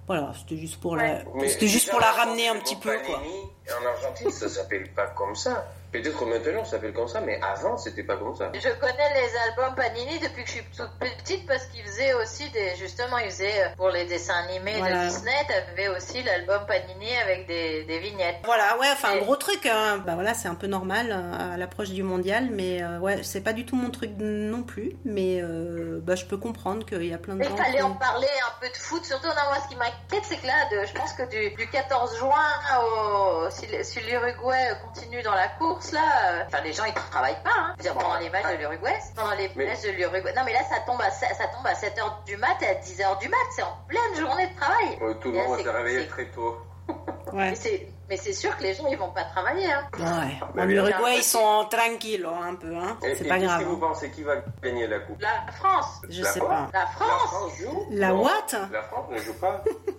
Voilà, c'était juste pour la, Ouais. C'était juste pour la ramener un petit peu quoi. Panini, En Argentine, ça s'appelle pas comme ça. Peut-être maintenant ça s'appelle comme ça, mais avant c'était pas comme ça. Je connais les albums Panini depuis que je suis toute petite parce qu'ils faisaient aussi des, justement, ils faisaient euh, pour les dessins animés Voilà. de Disney, t'avais aussi l'album Panini avec des, des vignettes. Voilà, ouais, enfin un Et- gros truc. Hein. Bah voilà, c'est un peu normal euh, à l'approche du mondial, mais euh, ouais, c'est pas du tout mon truc non plus. Mais euh, bah je peux comprendre qu'il y a plein de il fallait qui- en parler un peu de foot, surtout non, moi ce qui m'inquiète c'est que là, de, je pense que du, du 14 juin au, si l'Uruguay continue dans la course là, euh, enfin les gens ils travaillent pas, hein. Dire, pendant les matchs de l'Uruguay, pendant les Mais- matchs de l'Uruguay. Non mais là ça tombe à, ça tombe à 7h du mat et à 10h du mat, c'est en pleine journée de travail. Tout le Et monde s'est réveillé très tôt. <laughs> Ouais. Mais c'est, mais c'est sûr que les gens ils vont pas travailler. Hein. Ouais. Bah, En. Uruguay, ils sont tranquilles hein, un peu. Hein. Et, C'est et pas qu'est-ce grave. que vous hein. pensez qui va gagner la coupe? La France, Je La sais quoi pas. la La France. France joue? La Non. what? La France ne joue pas. <laughs>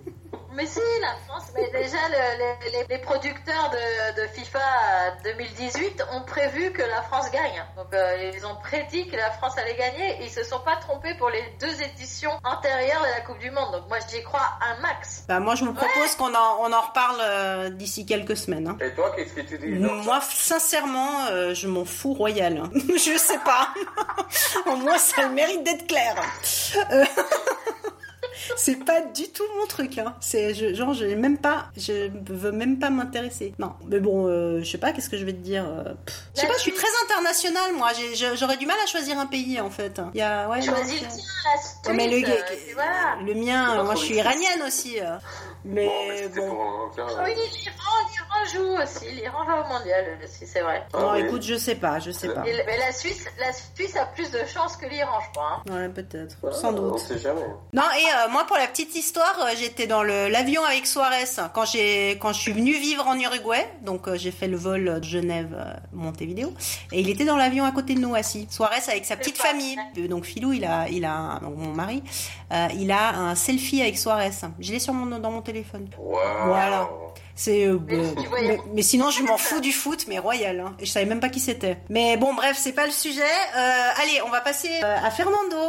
Mais si, la France, mais déjà le- les, les- les producteurs de, de FIFA 2018 ont prévu que la France gagne. Donc euh, ils ont prédit que la France allait gagner et ils se sont pas trompés pour les deux éditions antérieures de la Coupe du Monde. Donc moi j'y crois un max. Bah moi, je vous propose qu'on en, on en reparle euh, d'ici quelques semaines. hein. Et toi, qu'est-ce que tu dis Moi, sincèrement, euh, je m'en fous royal. hein. <laughs> je sais pas. <laughs> Au moins, ça a le mérite d'être clair. <laughs> C'est pas du tout mon truc. Hein. C'est je, genre, je même pas, je veux même pas m'intéresser. Non, mais bon, euh, je sais pas. Qu'est-ce que je vais te dire euh. Je sais La pas. Je suis très internationale, moi. J'aurais du mal à choisir un pays, en fait. Il y a, ouais, Choisis le tien, la Suisse. Ouais, mais le, euh, voilà. le mien, moi, je suis iranienne aussi. Mais Bon, mais c'était bon. pour faire- Oui, l'Iran, l'Iran joue aussi. L'Iran va au mondial aussi, c'est vrai. Ah Non, oui. écoute, je sais pas, je sais pas. Mais la Suisse, la Suisse a plus de chance que l'Iran, je crois. hein. Ouais, peut-être, Ah, sans On doute. sait jamais. Non, et euh, moi, pour la petite histoire, euh, j'étais dans le- l'avion avec Suarez quand j'ai quand je suis venue vivre en Uruguay. Donc, euh, j'ai fait le vol de Genève euh, Montevideo, et il était dans l'avion à côté de nous assis. Suarez avec sa petite famille. Donc, Philou, il a il a un- donc, mon mari, euh, il a un selfie avec Suarez. Je l'ai sur mon dans mon téléphone. Voilà. C'est euh, Mais sinon je m'en fous du foot mais royal hein. Et je savais même pas qui c'était. Mais bon bref c'est pas le sujet. Euh, allez on va passer euh, à Fernando.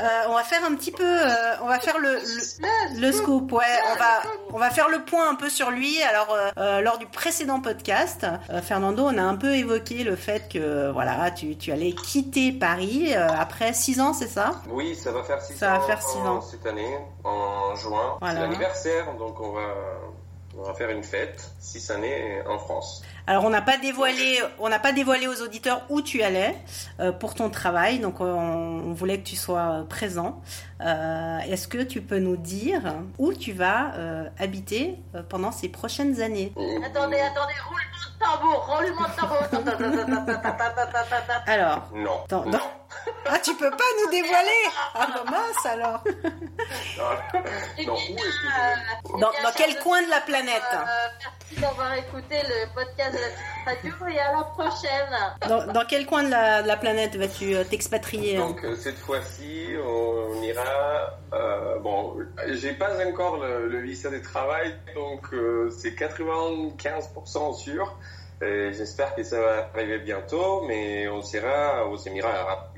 Euh, on va faire un petit peu euh, on va faire le, le le scoop, ouais. On va, on va faire le point un peu sur lui. Alors, euh, lors du précédent podcast, euh, Fernando, on a un peu évoqué le fait que, voilà, tu, tu allais quitter Paris euh, après six ans, c'est ça? Oui, ça va faire 6 Ça ans, va faire en- ans. cette année, en juin. Voilà. C'est l'anniversaire, donc on va, on va faire une fête, 6 années en France. Alors, on n'a pas dévoilé, on n'a pas dévoilé aux auditeurs où tu allais euh, pour ton travail, donc on, on voulait que tu sois présent. Euh, Est-ce que tu peux nous dire où tu vas euh, habiter euh, pendant ces prochaines années? Attendez, attendez, roulement de tambour, roulement de tambour. Alors, Non. Dans- non. Ah, tu peux pas nous dévoiler Ah, bah mince alors non, où est-ce que Dans, dans quel coin de la planète Euh, merci d'avoir écouté le podcast de la petite radio et à la prochaine. dans, dans quel coin de la, de la planète vas-tu euh, t'expatrier hein? Donc euh, cette fois-ci, on ira. euh, bon, j'ai pas encore le, le visa de travail, donc euh, c'est 95% sûr. Et J'espère que ça va arriver bientôt, mais on ira aux Émirats Arabes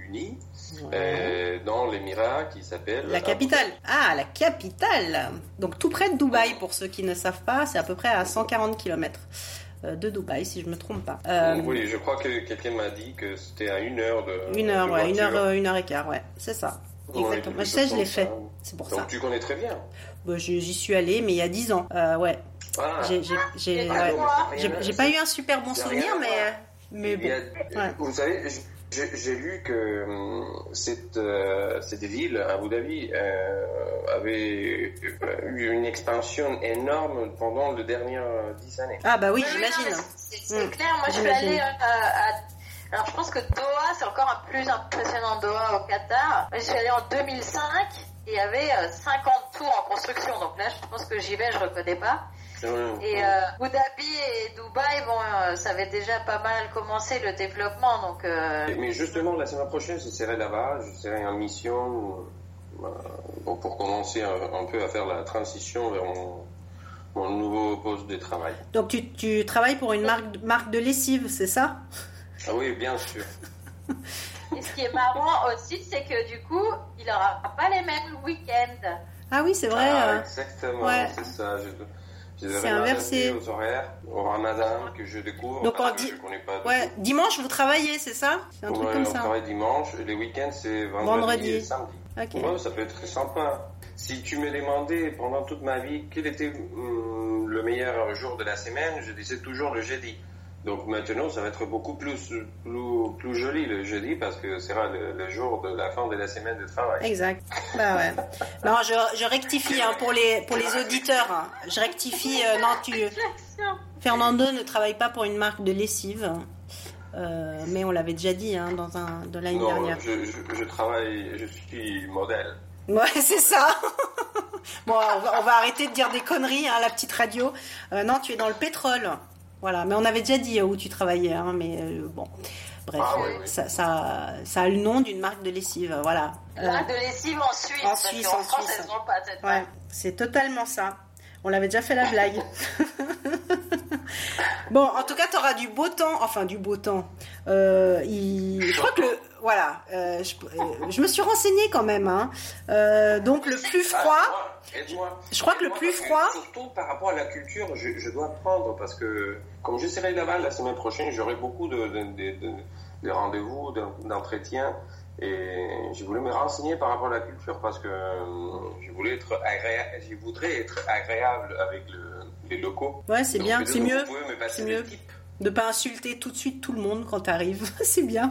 Euh, dans l'Émirat qui s'appelle. La capitale. Ah, la capitale. Donc tout près de Dubaï, pour ceux qui ne savent pas, c'est à peu près à 140 km de Dubaï, si je me trompe pas. Euh, Oui, je crois que quelqu'un m'a dit que c'était à une heure de. une heure, de ouais, une heure, euh, une heure et quart, ouais, c'est ça. Ouais, Exactement. sais, chose je l'ai fait. ça. C'est pour Donc ça. tu connais très bien. Bah, J'y suis allée, mais il y a 10 ans. Euh, ouais. Ah, J'ai, Et ouais. pas eu un super bon Ça souvenir, mais, mais il bon. y a- Ouais. Vous savez, j'ai j'ai lu que hum, cette, euh, cette ville, Abu Dhabi, euh, avait euh, eu une expansion énorme pendant les dernières dix années. Ah bah oui, j'imagine. c'est- Mm. clair, moi je suis allée euh, à... Alors je pense que Doha, c'est encore un plus impressionnant Doha au Qatar. Moi, je suis allée en 2005 et il y avait euh, 50 tours en construction. Donc là, je pense que j'y vais, je reconnais pas. Hum. Et euh, Abu Dhabi et Dubaï, bon, euh, ça avait déjà pas mal commencé le développement. Donc euh, Mais justement, la semaine prochaine, je serai là-bas, je serai en mission euh, bon, pour commencer un, un peu à faire la transition vers mon, mon nouveau poste de travail. Donc tu, tu travailles pour une marque, marque de lessive, c'est ça? Ah oui, bien sûr. <laughs> Et ce qui est marrant aussi, c'est que du coup, il n'aura pas les mêmes week-ends. Ah oui, c'est vrai. Ah, exactement, ouais. c'est ça. Je, C'est inversé. aux horaires, au ramadan que je découvre. Donc, parce on que je connais pas Ouais, dimanche vous travaillez, c'est ça? C'est un truc Ouais, comme on ça. travaille dimanche, et les week-ends c'est vendredi, Vendredi. et samedi. Ok. Ouais, ça peut être très sympa. Si tu me demandais pendant toute ma vie quel était hum, le meilleur jour de la semaine, je disais toujours le jeudi. Donc maintenant, ça va être beaucoup plus, plus, plus joli le jeudi parce que ce sera le, le jour de la fin de la semaine de travail. Exact. Bah ouais. Non, <laughs> je, je rectifie hein, pour les pour les auditeurs. hein. Je rectifie. euh, non, tu Fernando ne travaille pas pour une marque de lessive. Euh, mais on l'avait déjà dit hein, dans un de l'année dernière. je, je, je travaille, je suis modèle. Ouais, <laughs> c'est ça. bon, on va, on va arrêter de dire des conneries, hein, la petite radio. Euh, non, tu es dans le pétrole. Voilà, mais on avait déjà dit euh, où tu travaillais, hein, mais euh, bon. Bref, Ah oui, oui. Ça, ça, ça a le nom d'une marque de lessive, voilà. Euh, Là, de lessive en Suisse. en Suisse, qu'en en France, Suisse. elles pas cette ouais, c'est totalement ça. On l'avait déjà fait la blague. <laughs> bon, en tout cas, tu auras du beau temps, enfin du beau temps. Euh, il- Je crois que le, voilà, euh, je, euh, je me suis renseignée quand même. Hein. Euh, donc le plus froid. Ah. Je crois que le plus froid- Surtout par rapport à la culture, je, je dois prendre parce que comme je serai là-bas la semaine prochaine, j'aurai beaucoup de, de, de- de- de rendez-vous, d'en- d'entretiens. Et je voulais me renseigner par rapport à la culture parce que je voulais être agréable, je voudrais être agréable avec le- les locaux. Ouais, c'est bien, c'est mieux. C'est mieux. De pas insulter tout de suite tout le monde quand t'arrives, <laughs> c'est bien.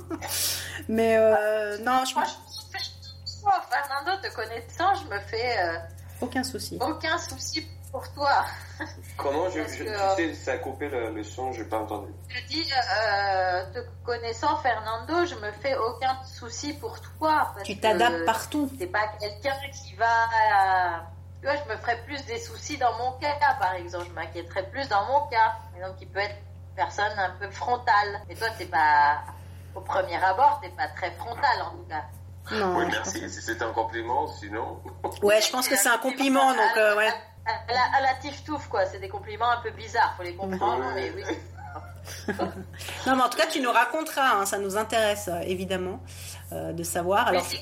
<laughs> Mais euh, non, je pense je, je- moi, Fernando, te connaissant, je me fais euh, aucun souci. aucun souci pour toi. <laughs> Comment je, je- que, tu sais, ça a coupé le, le son, j'ai pas entendu. Je dis, euh, te connaissant, Fernando, je me fais aucun souci pour toi. parce Tu t'adaptes partout. T'es pas quelqu'un qui va. Tu vois, je me ferais plus des soucis dans mon cas, par exemple. Je m'inquiéterais plus dans mon cas. Et donc, il peut être une personne un peu frontale. Et toi, t'es pas. Au premier abord, t'es pas très frontal, en tout cas. Non. oui, merci. Si c'est un compliment, sinon. Ouais, je pense que c'est un compliment, donc euh, ouais. À, à la, à la tiftouf, quoi. C'est des compliments un peu bizarres, faut les comprendre, mais oui. <laughs> Non, mais en tout cas, tu nous raconteras, hein, ça nous intéresse euh, évidemment euh, de savoir. Alors, qu'ils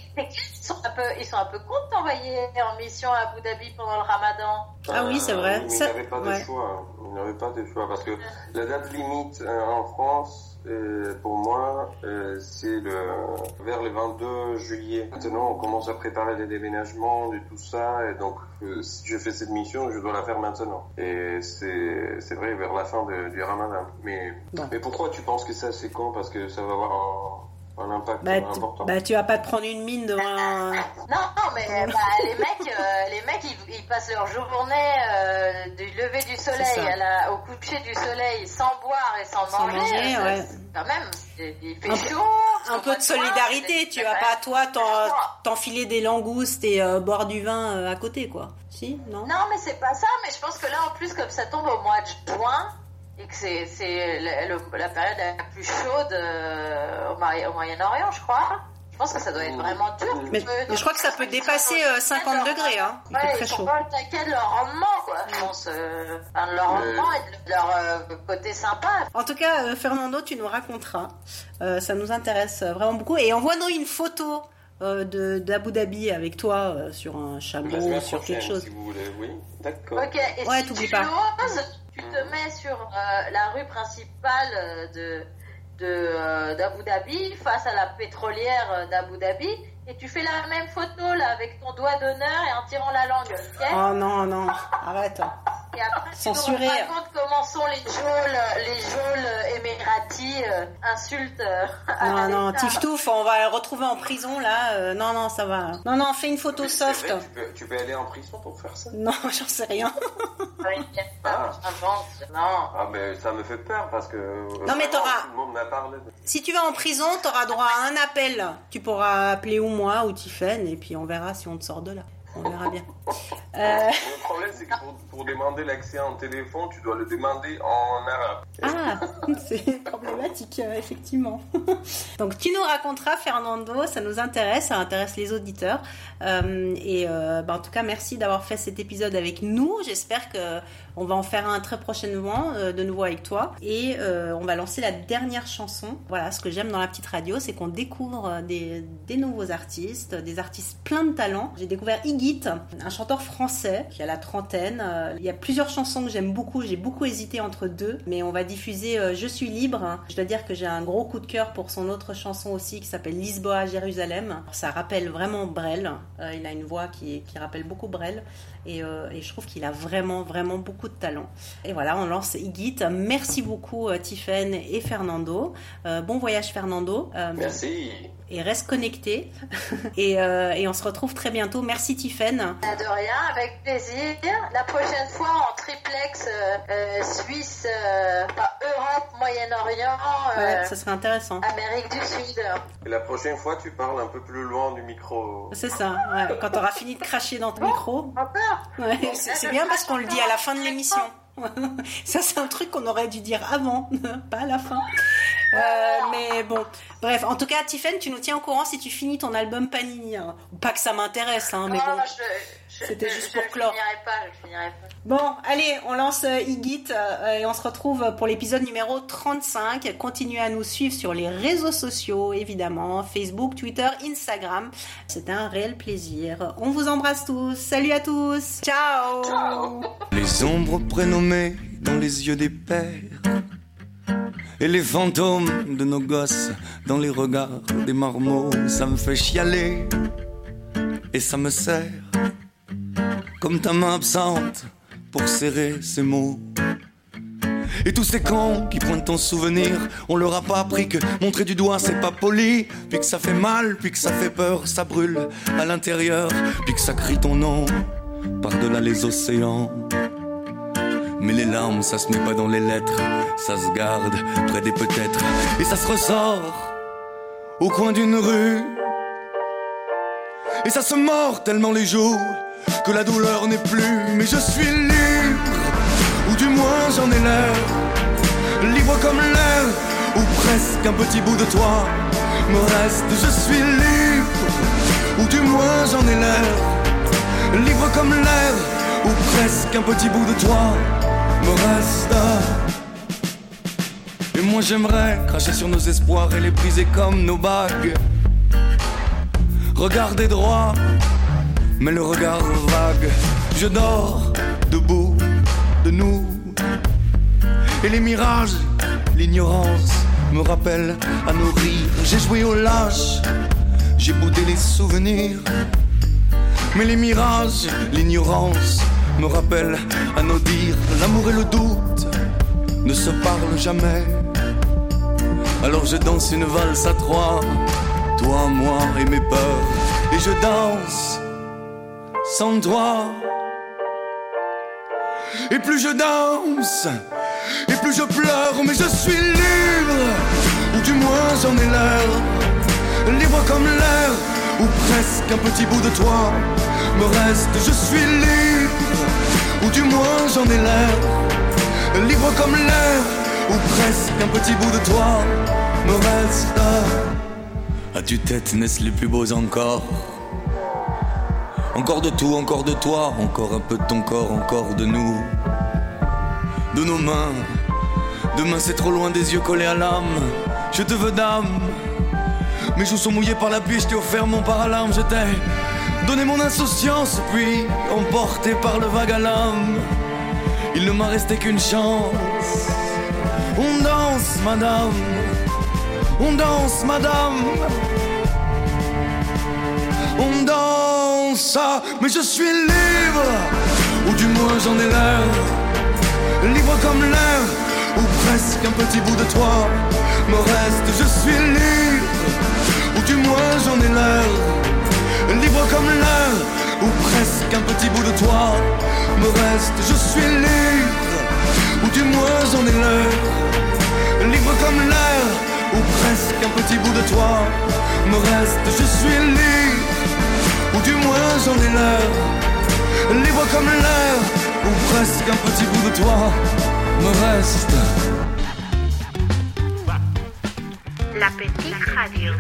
sont un peu, ils sont un peu contents de t'envoyer en mission à Abu Dhabi pendant le ramadan. Ah oui, c'est vrai. mais Ça- il n'avait pas de choix. Il n'avait pas de choix parce que la date limite euh, en France, euh, pour moi, euh, c'est le vers le 22 juillet. Maintenant, on commence à préparer les déménagements et tout ça, et donc euh, si je fais cette mission, je dois la faire maintenant. Et c'est c'est vrai vers la fin de- du Ramadan. Mais Bon. mais pourquoi tu penses que ça c'est con? Parce que ça va avoir un, un impact bah, important. bah, tu vas pas te prendre une mine devant un. <laughs> Non, non, mais bah, les mecs, euh, les mecs, ils, ils passent leur journée euh, du lever du soleil ça. à la- au coucher du soleil sans boire et sans, Sans manger. manger, ça, ouais. c'est- Quand même, c'est- il fait Un- chaud. un peu de solidarité. Tu vas pas, toi, t'enfiler des langoustes et boire du vin à côté, quoi. Si, non? Non, mais c'est pas ça. Mais je pense que là, en plus, comme ça tombe au mois de juin, et que c'est la, période la plus chaude au, Moyen-Orient, je crois. Je pense que ça doit être vraiment dur. Mais, je crois que ça peut dépasser 50 degrés. Hein. Il ouais, très chaud. pas de leur rendement, quoi. Je pense, euh, enfin, de leur rendement et de leur euh, côté sympa. En tout cas, euh, Fernando, tu nous raconteras. ça nous intéresse vraiment beaucoup. Et envoie-nous une photo d'Abu Dhabi avec toi sur un chameau, sur quelque chose. Si vous voulez, oui. D'accord. Ok, et ouais, si tu pas. Tu te mets sur la rue principale de de euh, d'Abu Dhabi face à la pétrolière euh, d'Abu Dhabi et tu fais la même photo là avec ton doigt d'honneur et en tirant la langue. oh non non, arrête. Et après, Censuré. tu nous compte comment sont les geôles, les geôles émiratis euh, insultent. Euh, <laughs> non, non, Tiftouf, on va le retrouver en prison là. Euh, non, non, ça va. Non, non, fais une photo soft. tu, peux, tu, peux, aller en prison pour faire ça Non, <laughs> j'en sais rien. ah. Non. Ah, mais ça me fait peur parce que. Non, mais t'auras. Si tu vas en prison, t'auras droit à un appel. Tu pourras appeler ou moi ou Tiffen et puis on verra si on te sort de là on verra bien. Euh... Le problème, c'est que pour, demander l'accès en téléphone, tu dois le demander en arabe. Ah, <laughs> c'est problématique, euh, effectivement. <laughs> Donc, tu nous raconteras, Fernando, ça nous intéresse, ça intéresse les auditeurs. Euh, et euh, bah, en tout cas, merci d'avoir fait cet épisode avec nous. J'espère que on va en faire un très prochainement euh, de nouveau avec toi. Et euh, on va lancer la dernière chanson. Voilà, ce que j'aime dans la petite radio, c'est qu'on découvre euh, des, nouveaux artistes, des artistes pleins de talent. J'ai découvert Igit, un chanteur français qui a la trentaine. Il y a plusieurs chansons que j'aime beaucoup. J'ai beaucoup hésité entre deux, mais on va diffuser Je suis libre. Je dois dire que j'ai un gros coup de cœur pour son autre chanson aussi qui s'appelle Lisboa Jérusalem. Ça rappelle vraiment Brel. il a une voix qui, rappelle beaucoup Brel. Et je trouve qu'il a vraiment, vraiment beaucoup de talent. Et voilà, on lance Igit. Merci beaucoup euh, Tiffen et Fernando. Euh, bon voyage Fernando. Euh, Merci et reste connecté. <laughs> et, euh, et, on se retrouve très bientôt. Merci Tiffen. De rien, avec plaisir. La prochaine fois en triplex euh, euh Suisse, euh, Europe, Moyen-Orient. ouais, ça serait intéressant. Amérique du Sud. Et la prochaine fois, tu parles un peu plus loin du micro. C'est ça, ouais. quand tu auras fini de cracher dans ton micro. Ouais, c'est bien parce qu'on le dit à la fin de l'émission. <laughs> ça, c'est un truc qu'on aurait dû dire avant, <laughs> pas à la fin. Euh, mais bon, bref, en tout cas, Tiffen, tu nous tiens au courant si tu finis ton album Panini. Hein. Pas que ça m'intéresse, hein, mais bon. C'était juste pour clore. Je pas, je finirai pas. Bon, allez, on lance euh, Igit euh, et on se retrouve pour l'épisode numéro 35. Continuez à nous suivre sur les réseaux sociaux, évidemment, Facebook, Twitter, Instagram. C'était un réel plaisir. On vous embrasse tous. Salut à tous. Ciao. Ciao. Les ombres prénommées dans les yeux des pères et les fantômes de nos gosses dans les regards des marmots, ça me fait chialer et ça me sert comme ta main absente pour serrer ces mots. Et tous ces cons qui pointent ton souvenir, on leur a pas appris que montrer du doigt c'est pas poli, puis que ça fait mal, puis que ça fait peur, ça brûle à l'intérieur, puis que ça crie ton nom par-delà les océans. Mais les larmes, ça se met pas dans les lettres, ça se garde près des peut-être, et ça se ressort au coin d'une rue. Et ça se mord tellement les jours que la douleur n'est plus. Mais je suis libre, ou du moins j'en ai l'air. Libre comme l'air, ou presque un petit bout de toi me reste. Je suis libre, ou du moins j'en ai l'air. Libre comme l'air, ou presque un petit bout de toi me reste. Et moi j'aimerais cracher sur nos espoirs et les briser comme nos bagues. Regarder droit, mais le regard vague. Je dors debout de nous. Et les mirages, l'ignorance me rappelle à nos rires. J'ai joué au lâche, j'ai boudé les souvenirs. Mais les mirages, l'ignorance me rappelle à nos dires. L'amour et le doute ne se parlent jamais. Alors je danse une valse à trois, toi, moi et mes peurs. Et je danse sans toi. Et plus je danse, et plus je pleure, mais je suis libre, ou du moins j'en ai l'air. libre comme l'air, ou presque un petit bout de toi me reste, je suis libre, ou du moins j'en ai l'air, libre comme l'air, ou presque un petit bout de toi me reste. À tu tête naissent les plus beaux encore? Encore de tout, encore de toi, encore un peu de ton corps, encore de nous, de nos mains. Demain c'est trop loin des yeux collés à l'âme. Je te veux d'âme. Mes joues sont mouillées par la pluie, je t'ai offert mon paralarme, je t'ai donné mon insouciance, puis emporté par le vague à l'âme. Il ne m'a resté qu'une chance. On danse, madame. On danse, madame. On danse, mais je suis libre, ou du moins j'en ai l'air. Libre comme l'air, ou presque un petit bout de toi me reste. Je suis libre, ou du moins j'en ai l'air. Libre comme l'air, ou presque un petit bout de toi me reste. Je suis libre, ou du moins j'en ai l'air. Libre comme l'air, ou presque un petit bout de toi me reste. Je suis libre, ou du moins j'en ai l'air. Libre comme l'air, ou presque un petit bout de toi me reste. La Petite Radio.